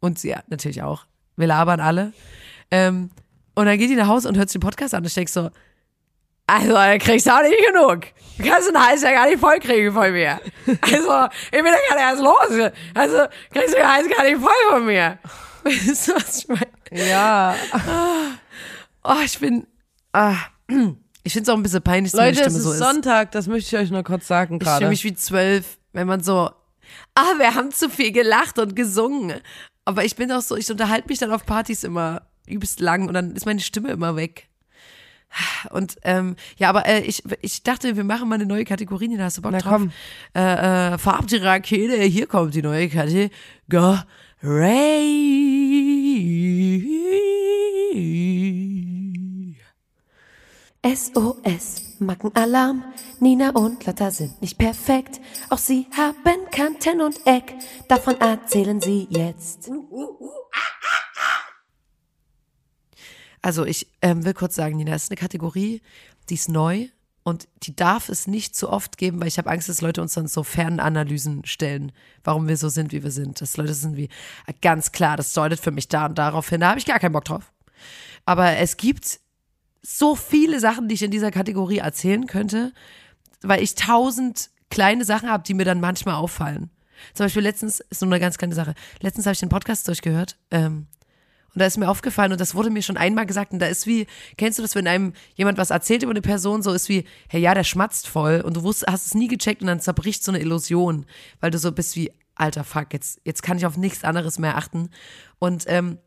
und sie ja, natürlich auch. Wir labern alle. Ähm, und dann geht die nach Hause und hört sich den Podcast an und ich denk so, also, da kriegst du auch nicht genug. Du kannst den Hals ja gar nicht voll kriegen von mir. Also, ich bin ja gerade erst los. Also, kriegst du den Hals gar nicht voll von mir. [LAUGHS] Weißt du, was ich meine? ja. Oh, ich bin, ah, ich finde es auch ein bisschen peinlich, dass meine Leute, es Stimme ist so ist. Sonntag, das möchte ich euch nur kurz sagen Ich fühle gerade. mich wie zwölf, wenn man so, ah, wir haben zu viel gelacht und gesungen. Aber ich bin auch so, ich unterhalte mich dann auf Partys immer übelst lang und dann ist meine Stimme immer weg. Und ähm, ja, aber äh, ich, ich dachte, wir machen mal eine neue Kategorie, da hast du Bock Na drauf? komm. Äh, äh, Farb die Rakete, hier kommt die neue Kategorie. SOS, Mackenalarm. Nina und Lotta sind nicht perfekt. Auch sie haben Kanten und Eck. Davon erzählen sie jetzt. Also ich ähm, will kurz sagen, Nina, das ist eine Kategorie, die ist neu und die darf es nicht zu oft geben, weil ich habe Angst, dass Leute uns dann so Fernanalysen stellen, warum wir so sind, wie wir sind. Dass Leute sind wie, äh, ganz klar, das deutet für mich da und darauf hin, da habe ich gar keinen Bock drauf. Aber es gibt so viele Sachen, die ich in dieser Kategorie erzählen könnte, weil ich tausend kleine Sachen habe, die mir dann manchmal auffallen. Zum Beispiel letztens, ist nur eine ganz kleine Sache, letztens habe ich den Podcast durchgehört, ähm, und da ist mir aufgefallen, und das wurde mir schon einmal gesagt, und da ist wie, kennst du das, wenn einem jemand was erzählt über eine Person, so ist wie, hey, ja, der schmatzt voll, und du wusst, hast es nie gecheckt, und dann zerbricht so eine Illusion, weil du so bist wie, alter Fuck, jetzt, jetzt kann ich auf nichts anderes mehr achten. Und ähm,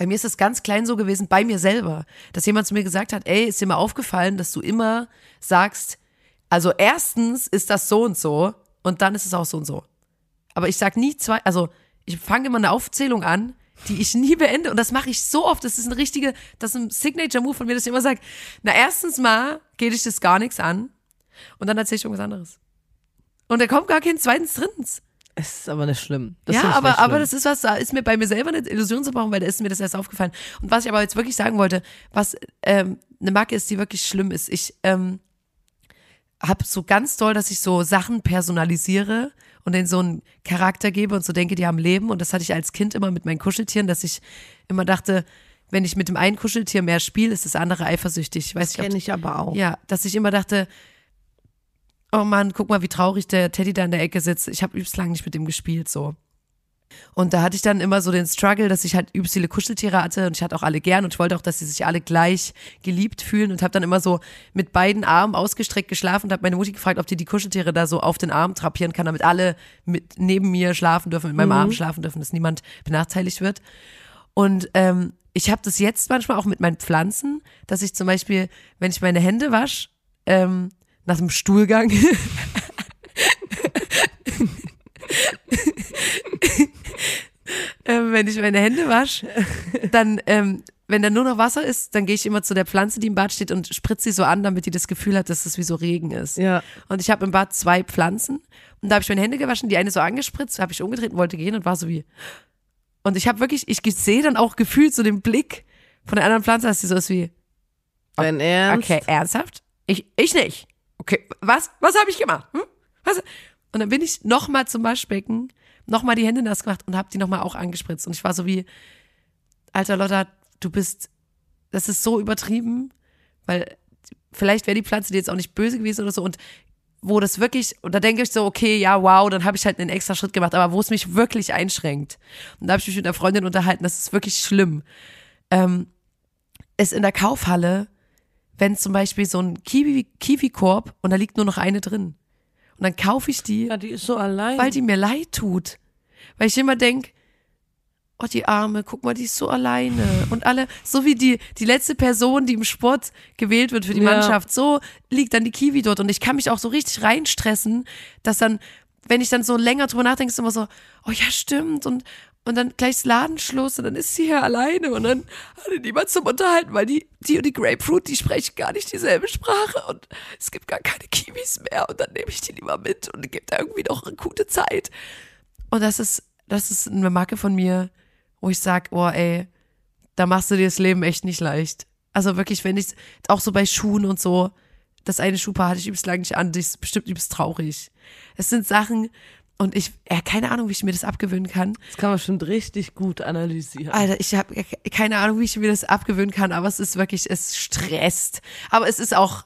bei mir ist es ganz klein so gewesen, bei mir selber, dass jemand zu mir gesagt hat, ey, ist dir mal aufgefallen, dass du immer sagst, also erstens ist das so und so, und dann ist es auch so und so. Aber ich sag nie zwei, also ich fange immer eine Aufzählung an, die ich nie beende. Und das mache ich so oft. Das ist ein richtige, das ist ein Signature-Move von mir, dass ich immer sage, na, erstens mal geht dich das gar nichts an. Und dann erzähle ich irgendwas anderes. Und da kommt gar kein zweitens, drittens. Es ist aber nicht schlimm. Das ja, aber, nicht aber schlimm. das ist was, da ist mir bei mir selber eine Illusion zu brauchen, weil da ist mir das erst aufgefallen. Und was ich aber jetzt wirklich sagen wollte, was ähm, eine Macke ist, die wirklich schlimm ist. Ich ähm, habe so ganz doll, dass ich so Sachen personalisiere und denen so einen Charakter gebe und so denke, die haben Leben. Und das hatte ich als Kind immer mit meinen Kuscheltieren, dass ich immer dachte, wenn ich mit dem einen Kuscheltier mehr spiele, ist das andere eifersüchtig. Ich weiß Das kenne ich aber auch. ja, dass ich immer dachte, oh Mann, guck mal, wie traurig der Teddy da in der Ecke sitzt. Ich habe übelst lang nicht mit dem gespielt, so. Und da hatte ich dann immer so den Struggle, dass ich halt übelst viele Kuscheltiere hatte und ich hatte auch alle gern und ich wollte auch, dass sie sich alle gleich geliebt fühlen und habe dann immer so mit beiden Armen ausgestreckt geschlafen und habe meine Mutti gefragt, ob die die Kuscheltiere da so auf den Arm trapieren kann, damit alle mit neben mir schlafen dürfen, mit meinem Arm schlafen dürfen, dass niemand benachteiligt wird. Und ähm, ich habe das jetzt manchmal auch mit meinen Pflanzen, dass ich zum Beispiel, wenn ich meine Hände wasche, ähm, nach dem Stuhlgang, ähm, wenn ich meine Hände wasche, dann, ähm, wenn da nur noch Wasser ist, dann gehe ich immer zu der Pflanze, die im Bad steht und spritze sie so an, damit die das Gefühl hat, dass es wie so Regen ist. Ja. Und ich habe im Bad zwei Pflanzen und da habe ich meine Hände gewaschen, die eine so angespritzt, habe ich umgedreht und wollte gehen und war so wie. Und ich habe wirklich, ich sehe dann auch gefühlt so den Blick von der anderen Pflanze, dass sie so ist wie, Dein Ernst? okay, ernsthaft? Ich, ich nicht. Okay, was, was habe ich gemacht? Hm? Was? Und dann bin ich nochmal zum Waschbecken, nochmal die Hände nass gemacht und habe die nochmal auch angespritzt. Und ich war so wie, alter Lotta, du bist, das ist so übertrieben, weil vielleicht wäre die Pflanze dir jetzt auch nicht böse gewesen oder so und wo das wirklich, und da denke ich so, okay, ja, wow, dann habe ich halt einen extra Schritt gemacht, aber wo es mich wirklich einschränkt. Und da habe ich mich mit einer Freundin unterhalten, das ist wirklich schlimm. Ähm, ist in der Kaufhalle, wenn zum Beispiel so ein Kiwi, Kiwi-Korb und da liegt nur noch eine drin. Und dann kaufe ich die, Ja, die ist so allein. weil die mir leid tut. Weil ich immer denk, oh, die Arme, guck mal, die ist so alleine. [LAUGHS] Und alle, so wie die, die letzte Person, die im Sport gewählt wird für die Ja. Mannschaft, so liegt dann die Kiwi dort. Und ich kann mich auch so richtig reinstressen, dass dann, wenn ich dann so länger drüber nachdenke, ist immer so, oh ja, stimmt. Und, und dann gleich ist Ladenschluss und dann ist sie hier alleine und dann hatte niemand zum Unterhalten, weil die, die und die Grapefruit, die sprechen gar nicht dieselbe Sprache und es gibt gar keine Kiwis mehr und dann nehme ich die lieber mit und gebe da irgendwie noch eine gute Zeit. Und das ist, das ist eine Marke von mir, wo ich sag, oh ey, da machst du dir das Leben echt nicht leicht. Also wirklich, wenn ich, auch so bei Schuhen und so, das eine Schuhpaar hatte ich übelst lange nicht an, das ist bestimmt übelst traurig. Es sind Sachen, und ich, ja, keine Ahnung, wie ich mir das abgewöhnen kann. Das kann man bestimmt richtig gut analysieren. Alter, ich habe keine Ahnung, wie ich mir das abgewöhnen kann, aber es ist wirklich, es stresst. Aber es ist auch,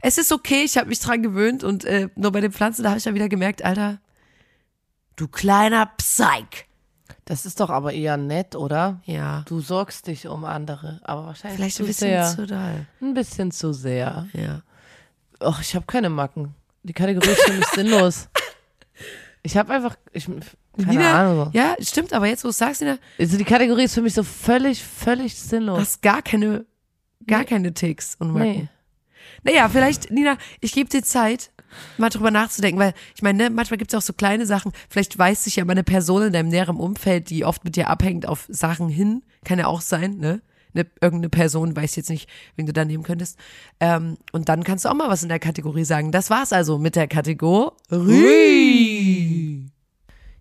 es ist okay, ich habe mich dran gewöhnt und äh, nur bei den Pflanzen, da habe ich dann wieder gemerkt, Alter, du kleiner Psych. Das ist doch aber eher nett, oder? Ja, Du sorgst dich um andere, aber wahrscheinlich vielleicht zu ein bisschen sehr. zu doll. ein bisschen zu sehr. Ja. Och, ich habe keine Macken. Die Kategorie ist für mich [LAUGHS] sinnlos. Ich habe einfach, ich, keine Nina, Ahnung. Ja, stimmt, aber jetzt, wo du es sagst, Nina, Also die Kategorie ist für mich so völlig, völlig du sinnlos. hast gar keine Gar Nee. keine Ticks und Macken. Nee. Naja, vielleicht, Nina, ich gebe dir Zeit, mal drüber nachzudenken, weil ich meine, ne, manchmal gibt es auch so kleine Sachen, vielleicht weist sich ja mal eine Person in deinem näheren Umfeld, die oft mit dir abhängt, auf Sachen hin. Kann ja auch sein, ne? Ne, irgendeine Person, weiß jetzt nicht, wen du da nehmen könntest. Ähm, und dann kannst du auch mal was in der Kategorie sagen. Das war's also mit der Kategorie.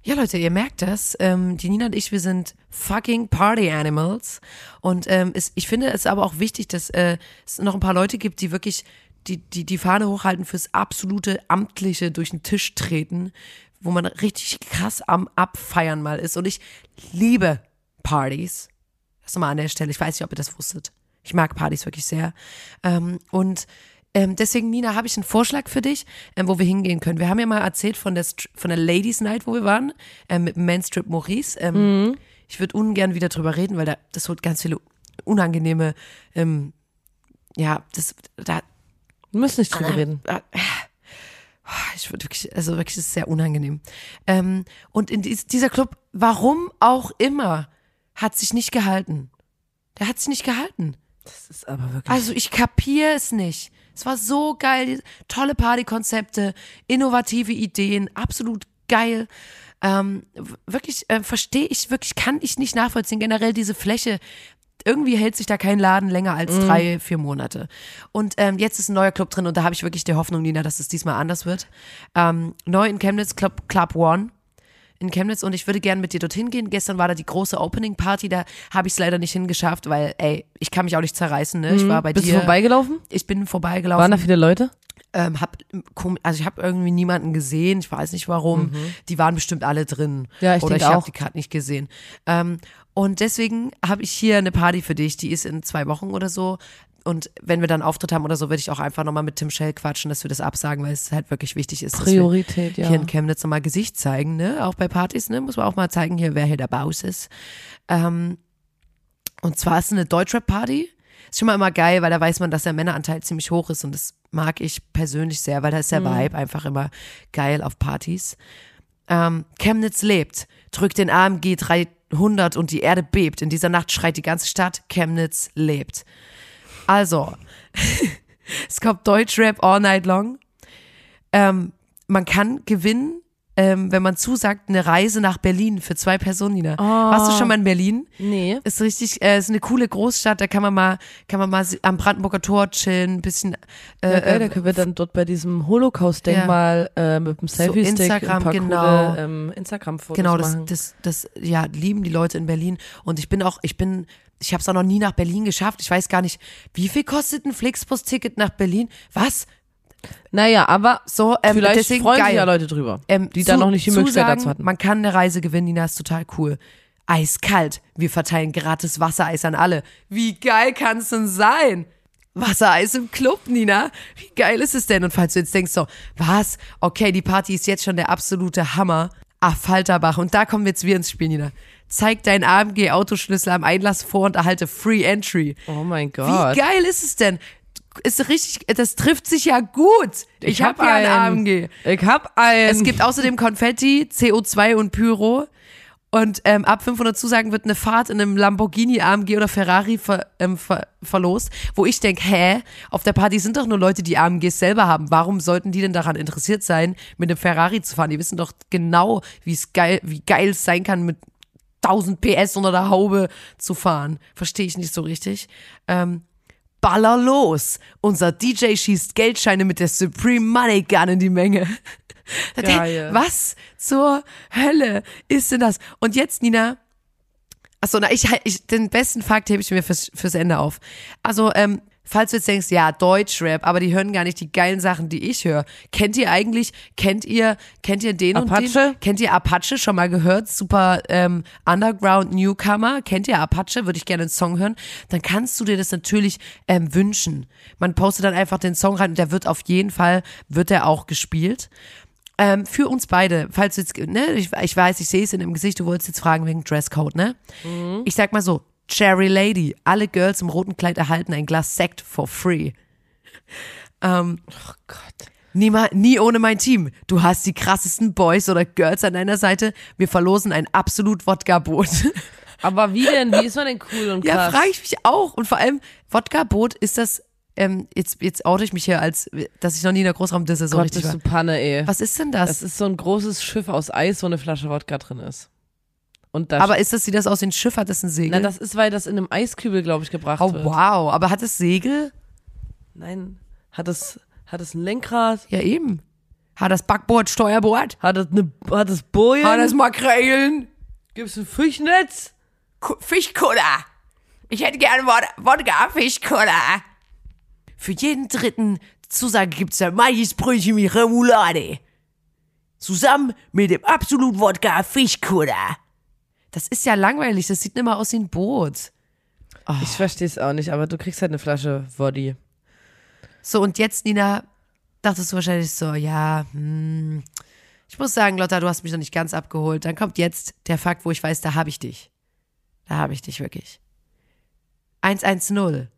Ja, Leute, ihr merkt das. Ähm, die Nina und ich, wir sind fucking Party Animals. Und ähm, es, ich finde es aber auch wichtig, dass äh, es noch ein paar Leute gibt, die wirklich die, die, die Fahne hochhalten fürs absolute Amtliche durch den Tisch treten, wo man richtig krass am Abfeiern mal ist. Und ich liebe Partys. Das nochmal an der Stelle. Ich weiß nicht, ob ihr das wusstet. Ich mag Partys wirklich sehr. Ähm, und ähm, deswegen, Nina, habe ich einen Vorschlag für dich, ähm, wo wir hingehen können. Wir haben ja mal erzählt von der, Str- von der Ladies Night, wo wir waren, ähm, mit dem Manstrip Maurice. Ähm, Ich würde ungern wieder drüber reden, weil da, das holt ganz viele unangenehme, ähm, ja, das, da, Wir müssen nicht drüber reden. ich würde wirklich, also wirklich, das ist sehr unangenehm. Ähm, und in dies, dieser Club, warum auch immer, hat sich nicht gehalten. Der hat sich nicht gehalten. Das ist aber wirklich. Also ich kapiere es nicht. Es war so geil, tolle Partykonzepte, innovative Ideen, absolut geil. Ähm, wirklich äh, verstehe ich, wirklich kann ich nicht nachvollziehen. Generell diese Fläche, irgendwie hält sich da kein Laden länger als drei, vier Monate. Und ähm, jetzt ist ein neuer Club drin und da habe ich wirklich die Hoffnung, Nina, dass es diesmal anders wird. Ähm, neu in Chemnitz, Club, Club One in Chemnitz und ich würde gerne mit dir dorthin gehen. Gestern war da die große Opening Party, da habe ich es leider nicht hingeschafft, weil, ey, ich kann mich auch nicht zerreißen, ne? Ich war bei Mhm. Bist dir. du vorbeigelaufen? Ich bin vorbeigelaufen. Waren da viele Leute? ähm, hab, also ich habe irgendwie niemanden gesehen, ich weiß nicht warum. Die waren bestimmt alle drin. Mhm. Ja, ich Oder ich habe auch. die gerade nicht gesehen. Ähm, und deswegen habe ich hier eine Party für dich, die ist in zwei Wochen oder so. Und wenn wir dann Auftritt haben oder so, würde ich auch einfach nochmal mit Tim Schell quatschen, dass wir das absagen, weil es halt wirklich wichtig ist, Priorität, ja. hier in Chemnitz nochmal Gesicht zeigen, ne? Auch bei Partys, ne? Muss man auch mal zeigen hier, wer hier der Baus ist. Ähm, und zwar ist es eine Deutschrap-Party. Ist schon mal immer geil, weil da weiß man, dass der Männeranteil ziemlich hoch ist und das mag ich persönlich sehr, weil da ist der Vibe einfach immer geil auf Partys. Ähm, Chemnitz lebt, drückt den AMG 300 und die Erde bebt. In dieser Nacht schreit die ganze Stadt, Chemnitz lebt. Also, [LAUGHS] es kommt Deutschrap all night long. Ähm, man kann gewinnen, ähm, wenn man zusagt, eine Reise nach Berlin für zwei Personen, Nina. Warst du schon mal in Berlin? Nee. Ist richtig, äh, ist eine coole Großstadt, da kann man mal, kann man mal am Brandenburger Tor chillen, ein bisschen, äh, Ja, geil, da äh, können wir dann dort bei diesem Holocaust-Denkmal äh, mit dem Selfie-Stick Instagram, ein paar genau. coole ähm, Instagram-Fotos genau, das, machen. das, das, ja, lieben die Leute in Berlin. Und ich bin auch, ich bin, ich habe es auch noch nie nach Berlin geschafft. Ich weiß gar nicht, wie viel kostet ein Flixbus-Ticket nach Berlin? Was? Naja, aber So, ähm, vielleicht deswegen freuen geil. sich ja Leute drüber, Ähm, die da noch nicht die Möglichkeit dazu hatten. Man kann eine Reise gewinnen, Nina, ist total cool. Eiskalt. Wir verteilen gratis Wassereis an alle. Wie geil kann es denn sein? Wassereis im Club, Nina. Wie geil ist es denn? Und falls du jetzt denkst so, was? Okay, die Party ist jetzt schon der absolute Hammer. Ach, Falterbach. Und da kommen jetzt wir ins Spiel, Nina. Zeig deinen AMG-Autoschlüssel am Einlass vor und erhalte Free Entry. Oh mein Wie Gott. geil ist es denn? Ist richtig, das trifft sich ja gut. Ich, hab, ja ein AMG. Ich hab einen. Es gibt außerdem Konfetti, CO2 und Pyro. Und ähm, ab 500 Zusagen wird eine Fahrt in einem Lamborghini, AMG oder Ferrari ver, ähm, ver, verlost, wo ich denke, hä, auf der Party sind doch nur Leute, die AMGs selber haben. Warum sollten die denn daran interessiert sein, mit einem Ferrari zu fahren? Die wissen doch genau, wie es geil, wie geil es sein kann, mit 1000 PS unter der Haube zu fahren. Verstehe ich nicht so richtig. Ähm, Baller los. Unser DJ schießt Geldscheine mit der Supreme Money Gun in die Menge. [LAUGHS] Geil. Was zur Hölle ist denn das? Und jetzt, Nina. Achso, na, ich, ich, den besten Fakt hebe ich mir fürs, fürs Ende auf. Also, ähm, falls du jetzt denkst, ja, Deutschrap, aber die hören gar nicht die geilen Sachen, die ich höre. Kennt ihr eigentlich, kennt ihr, kennt ihr den und Apache? den? Kennt ihr Apache schon mal gehört? Super ähm, Underground Newcomer. Kennt ihr Apache? Würde ich gerne einen Song hören. Dann kannst du dir das natürlich ähm, wünschen. Man postet dann einfach den Song rein und der wird auf jeden Fall, wird er auch gespielt. Ähm, für uns beide, falls du jetzt, ne, ich, ich weiß, ich sehe es in dem Gesicht, du wolltest jetzt fragen wegen Dresscode, ne? Ich sag mal so, Cherry Lady, alle Girls im roten Kleid erhalten ein Glas Sekt for free. Ähm, oh Gott. Nie, mal, nie ohne mein Team. Du hast die krassesten Boys oder Girls an deiner Seite. Wir verlosen ein absolut Wodka-Boot. [LAUGHS] Aber wie denn? Wie ist man denn cool und Ja, krass? frage ich mich auch. Und vor allem, Wodka-Boot, ist das, ähm, jetzt, jetzt oute ich mich hier als, dass ich noch nie in der Großraumdisse so Gott, richtig bist war. du Panne, ey. Was ist denn das? Das ist so ein großes Schiff aus Eis, wo eine Flasche Wodka drin ist. Aber ist das, sieht das aus ein Schiff? Hat das ein Segel? Na, das ist, weil das in einem Eiskübel, glaube ich, gebracht oh, wird. wow. Aber hat es Segel? Nein. Hat es, hat es ein Lenkrad? Ja, eben. Hat das Backboard, Steuerbord? Hat es eine, hat es Bojen? Hat das Makrelen? Gibt es ein Fischnetz? Ku- Fischkuller. Ich hätte gerne Wod- Wodka, Fischkuller. Für jeden dritten Zusage gibt's da Maisbrötchen mit Remoulade. Zusammen mit dem Absolut Wodka Fischkuller. Das ist ja langweilig, das sieht nicht mal aus wie ein Boot. Ich verstehe es auch nicht, aber du kriegst halt eine Flasche Woddy. So, und jetzt, Nina, dachtest du wahrscheinlich so, ja, hm, ich muss sagen, Lotta, du hast mich noch nicht ganz abgeholt. Dann kommt jetzt der Fakt, wo ich weiß, da habe ich dich. Da habe ich dich wirklich. 110.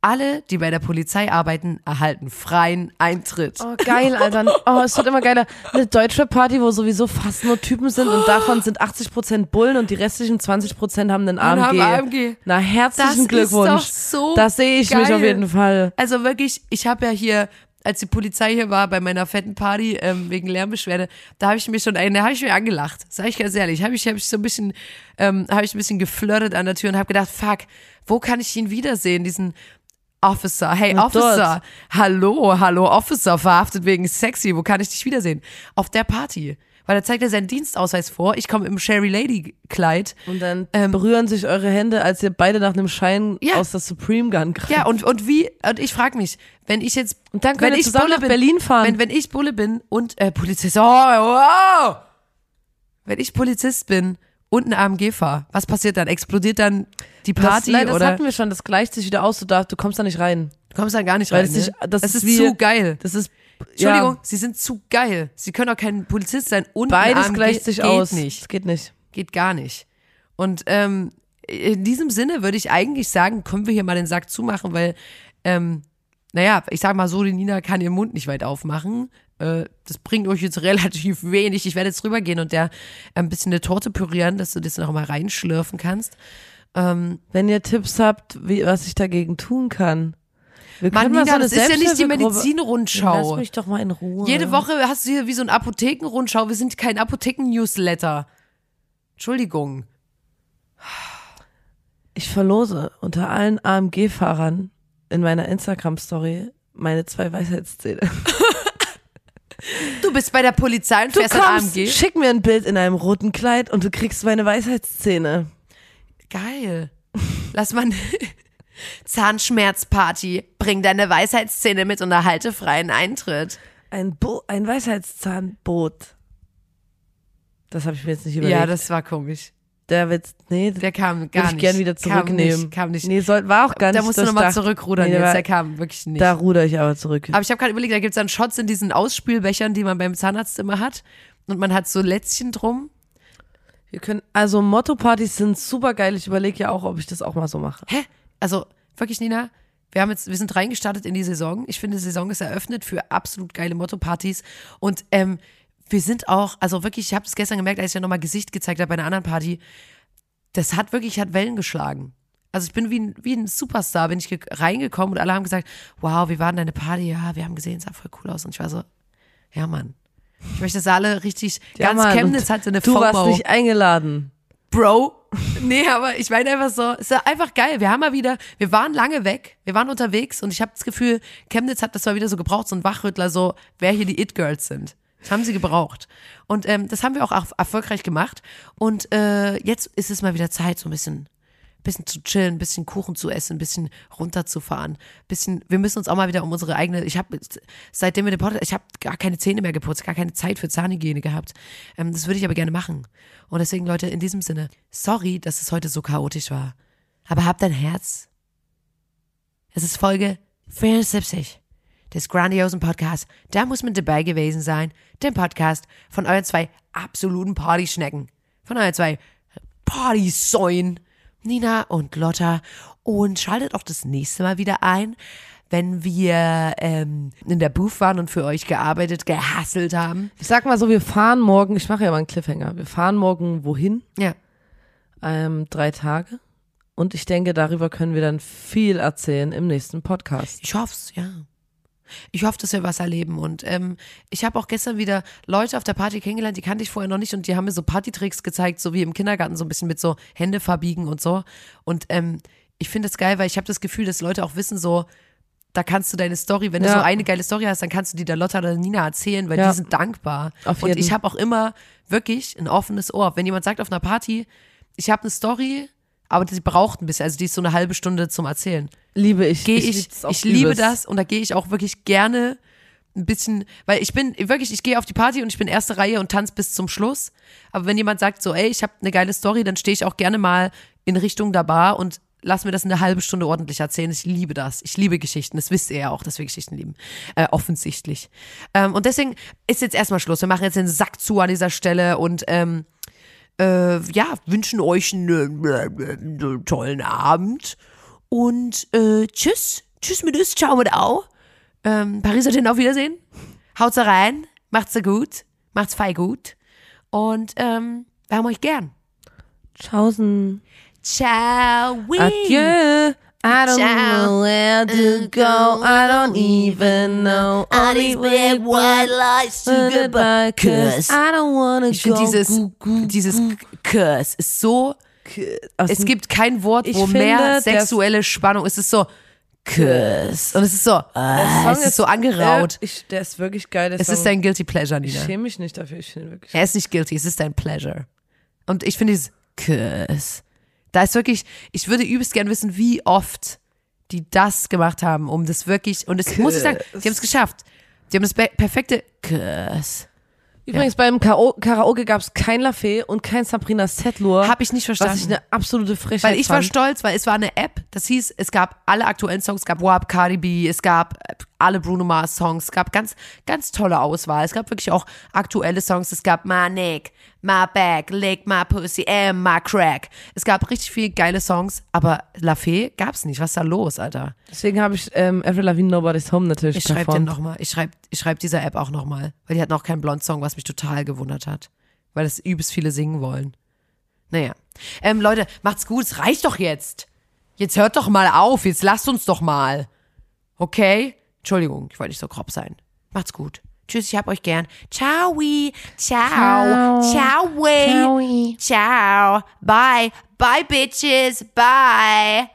Alle, die bei der Polizei arbeiten, erhalten freien Eintritt. Oh, geil, Alter. Oh, es wird immer geiler. Eine Deutschrap-Party, wo sowieso fast nur Typen sind und davon sind 80% Bullen und die restlichen 20% haben einen AMG. haben AMG. Na, herzlichen Das Glückwunsch. ist doch so Das sehe ich mich geil. auf jeden Fall. Also wirklich, ich habe ja hier, als die Polizei hier war bei meiner fetten Party ähm, wegen Lärmbeschwerde, da habe ich mir schon, einen- da habe ich mir angelacht. Sag ich ganz ehrlich, habe ich, habe ich so ein bisschen, ähm, habe ich ein bisschen geflirtet an der Tür und habe gedacht, fuck, wo kann ich ihn wiedersehen, diesen Officer? Hey Na, Officer, hallo, hallo Officer, verhaftet wegen sexy, wo kann ich dich wiedersehen? Auf der Party. Weil da zeigt er seinen Dienstausweis vor. Ich komme im Sherry Lady Kleid. Und dann berühren sich eure Hände, als ihr beide nach einem Schein Ja. aus der Supreme Gun greift. Ja, und, und wie, und ich frage mich, wenn ich jetzt, Und dann wenn ich zusammen Bulle nach bin, Berlin fahren. Wenn, wenn ich Bulle bin und äh, Polizist, oh, wow! Wenn ich Polizist bin und ein AMG fahre, was passiert dann? Explodiert dann die Party das, nein, das oder hatten wir schon, das gleicht sich wieder aus, du, darfst, du kommst da nicht rein. du kommst dann gar nicht Weil rein? es ne? das das ist ist zu geil. Das ist, Entschuldigung, ja, sie sind zu geil. Sie können auch kein Polizist sein und beides AMG. gleicht sich Geht aus. nicht. Das geht nicht. Geht gar nicht. Und ähm, in diesem Sinne würde ich eigentlich sagen, können wir hier mal den Sack zumachen, weil, ähm, naja, ich sag mal so, die Nina kann ihren Mund nicht weit aufmachen. Äh, das bringt euch jetzt [LAUGHS] relativ wenig. Ich werde jetzt rübergehen und der ein bisschen eine Torte pürieren, dass du das noch mal reinschlürfen kannst. Ähm, Wenn ihr Tipps habt, wie, was ich dagegen tun kann. Wir Mann, Nina, so das ist ja nicht die Selbsthilfegruppe- Lass Medizinrundschau. mich doch mal in Ruhe. Jede Woche hast du hier wie so ein Apothekenrundschau. Wir sind kein Apotheken-Newsletter. Entschuldigung. Ich verlose unter allen AMG-Fahrern in meiner Instagram-Story meine zwei Weisheitszähne. [LAUGHS] Du bist bei der Polizei und Du fährst ein kommst, AMG. schick mir ein Bild in einem roten Kleid und du kriegst meine Weisheitszähne. Geil. Lass mal eine [LAUGHS] Zahnschmerzparty. Bring deine Weisheitszähne mit und erhalte freien Eintritt. Ein, Bo ein Weisheitszahnboot. Das habe ich mir jetzt nicht überlegt. Ja, das war komisch. Der Witz, nee, Der kam gar ich nicht. gern wieder Kam zurücknehmen. nicht, kam nicht. Nee, soll, war auch gar nicht. da musst du nochmal zurückrudern Nee, jetzt. war- Der kam wirklich nicht. Da ruder ich aber zurück. Aber ich habe gerade überlegt, da gibt's dann Shots in diesen Ausspülbechern, die man beim Zahnarzt immer hat. Und man hat so Lätzchen drum. Wir können, also Motto-Partys sind super geil. Ich überlege ja auch, ob ich das auch mal so mache. Hä? Also, wirklich, Nina, wir haben jetzt, wir sind reingestartet in die Saison. Ich finde, die Saison ist eröffnet für absolut geile Motto-Partys. Und ähm, wir sind auch, also wirklich, ich habe das gestern gemerkt, als ich ja nochmal Gesicht gezeigt habe bei einer anderen Party. Das hat wirklich, hat Wellen geschlagen. Also ich bin wie ein, wie ein Superstar, bin ich ge- reingekommen und alle haben gesagt, wow, wie war denn deine Party? Ja, wir haben gesehen, es sah voll cool aus. Und ich war so, ja Mann. Ich möchte, dass alle richtig, Ja, ganz Mann, Chemnitz und hatte eine Du FOMO. warst nicht eingeladen. Bro. Nee, aber ich meine einfach so, es ist einfach geil. Wir haben mal wieder, wir waren lange weg, wir waren unterwegs und ich habe das Gefühl, Chemnitz hat das mal wieder so gebraucht, so ein Wachrüttler, so, wer hier die It-Girls sind. Das haben sie gebraucht. Und ähm, das haben wir auch erf- erfolgreich gemacht. Und äh, jetzt ist es mal wieder Zeit, so ein bisschen, bisschen zu chillen, ein bisschen Kuchen zu essen, ein bisschen runterzufahren. Bisschen, wir müssen uns auch mal wieder um unsere eigene, ich habe seitdem wir den Podcast, ich habe gar keine Zähne mehr geputzt, gar keine Zeit für Zahnhygiene gehabt. Ähm, das würde ich aber gerne machen. Und deswegen, Leute, in diesem Sinne, sorry, dass es heute so chaotisch war. Aber habt ein Herz. Es ist Folge 74 des grandiosen Podcasts. Da muss man dabei gewesen sein. Dem Podcast von euren zwei absoluten Partyschnecken. Von euren zwei Partysäuen. Nina und Lotta. Und schaltet auch das nächste Mal wieder ein, wenn wir ähm, in der Booth waren und für euch gearbeitet, gehasselt haben. Ich sag mal so, wir fahren morgen, ich mache ja mal einen Cliffhanger. Wir fahren morgen wohin? Ja. ähm, drei Tage. Und ich denke, darüber können wir dann viel erzählen im nächsten Podcast. Ich hoff's, ja. Ich hoffe, dass wir was erleben. Und ähm, ich habe auch gestern wieder Leute auf der Party kennengelernt, die kannte ich vorher noch nicht und die haben mir so Partytricks gezeigt, so wie im Kindergarten, so ein bisschen mit so Hände verbiegen und so. Und ähm, ich finde das geil, weil ich habe das Gefühl, dass Leute auch wissen, so, da kannst du deine Story, wenn du Ja. so eine geile Story hast, dann kannst du die der Lotta oder Nina erzählen, weil Ja. die sind dankbar. Auf und jeden. ich habe auch immer wirklich ein offenes Ohr. Wenn jemand sagt auf einer Party, ich habe eine Story, aber die braucht ein bisschen, also die ist so eine halbe Stunde zum Erzählen Liebe ich. gehe ich, auch ich, liebe übelst. das und da gehe ich auch wirklich gerne ein bisschen, weil ich bin wirklich, ich gehe auf die Party und ich bin erste Reihe und tanze bis zum Schluss. Aber wenn jemand sagt so, ey, ich habe eine geile Story, dann stehe ich auch gerne mal in Richtung der Bar und lass mir das eine halbe Stunde ordentlich erzählen. Ich liebe das. Ich liebe Geschichten. Das wisst ihr ja auch, dass wir Geschichten lieben. Äh, offensichtlich. Ähm, und deswegen ist jetzt erstmal Schluss. Wir machen jetzt den Sack zu an dieser Stelle und ähm, äh, ja, wünschen euch einen, äh, tollen Abend. Und äh, tschüss. Tschüss mit uns, ciao mit au. Ähm, Pariser den auf Wiedersehen. Haut's rein, macht's gut, macht's fei gut. Und ähm, wir haben euch gern. Tschaußen. Ciao. Adieu. I don't Ciao. know where to go. I don't even know. Only way white lies goodbye. Cause I don't wanna Ich finde go. dieses, dieses Curse ist so, aus es gibt kein Wort, Ich wo finde, mehr der- sexuelle Spannung ist. Es ist so Curse. Und es ist so, ah, Song es ist so angeraut. Ja, ich, der ist wirklich geil. Der Es Song. ist dein Guilty Pleasure, Ich Nina. schäme mich nicht dafür. Ich finde wirklich. Er ist nicht guilty, es ist dein Pleasure. Und ich finde dieses Curse. Da ist wirklich, ich würde übelst gern wissen, wie oft die das gemacht haben, um das wirklich, und es muss ich sagen, die haben es geschafft. Die haben das perfekte Curse. Übrigens, beim Karo Karaoke gab es kein Lafay und kein Sabrina Setlur. Hab ich nicht verstanden. Was ich eine absolute Frechheit Weil ich war fand. stolz, weil es war eine App, das hieß, es gab alle aktuellen Songs, es gab WAP, Cardi B, es gab äh, alle Bruno Mars Songs, es gab ganz, ganz tolle Auswahl. Es gab wirklich auch aktuelle Songs, es gab My Neck, My Back, Lick My Pussy and My Crack. Es gab richtig viele geile Songs, aber La Fee gab's nicht. Was ist da los, Alter? Deswegen habe ich ähm, Avril Lavigne Nobody's Home natürlich Ich schreibe den nochmal. Ich schreibe ich schreib dieser App auch nochmal, weil die hat noch keinen Blond-Song, was mich total gewundert hat. Weil das übelst viele singen wollen. Naja. Ähm, Leute, macht's gut, es reicht doch jetzt. Jetzt hört doch mal auf, jetzt lasst uns doch mal. Okay? Entschuldigung, ich wollte nicht so grob sein. Macht's gut. Tschüss, ich hab euch gern. Ciao. Ciao. Ciao. Ciao. Ciao. Bye. Bye, bitches. Bye.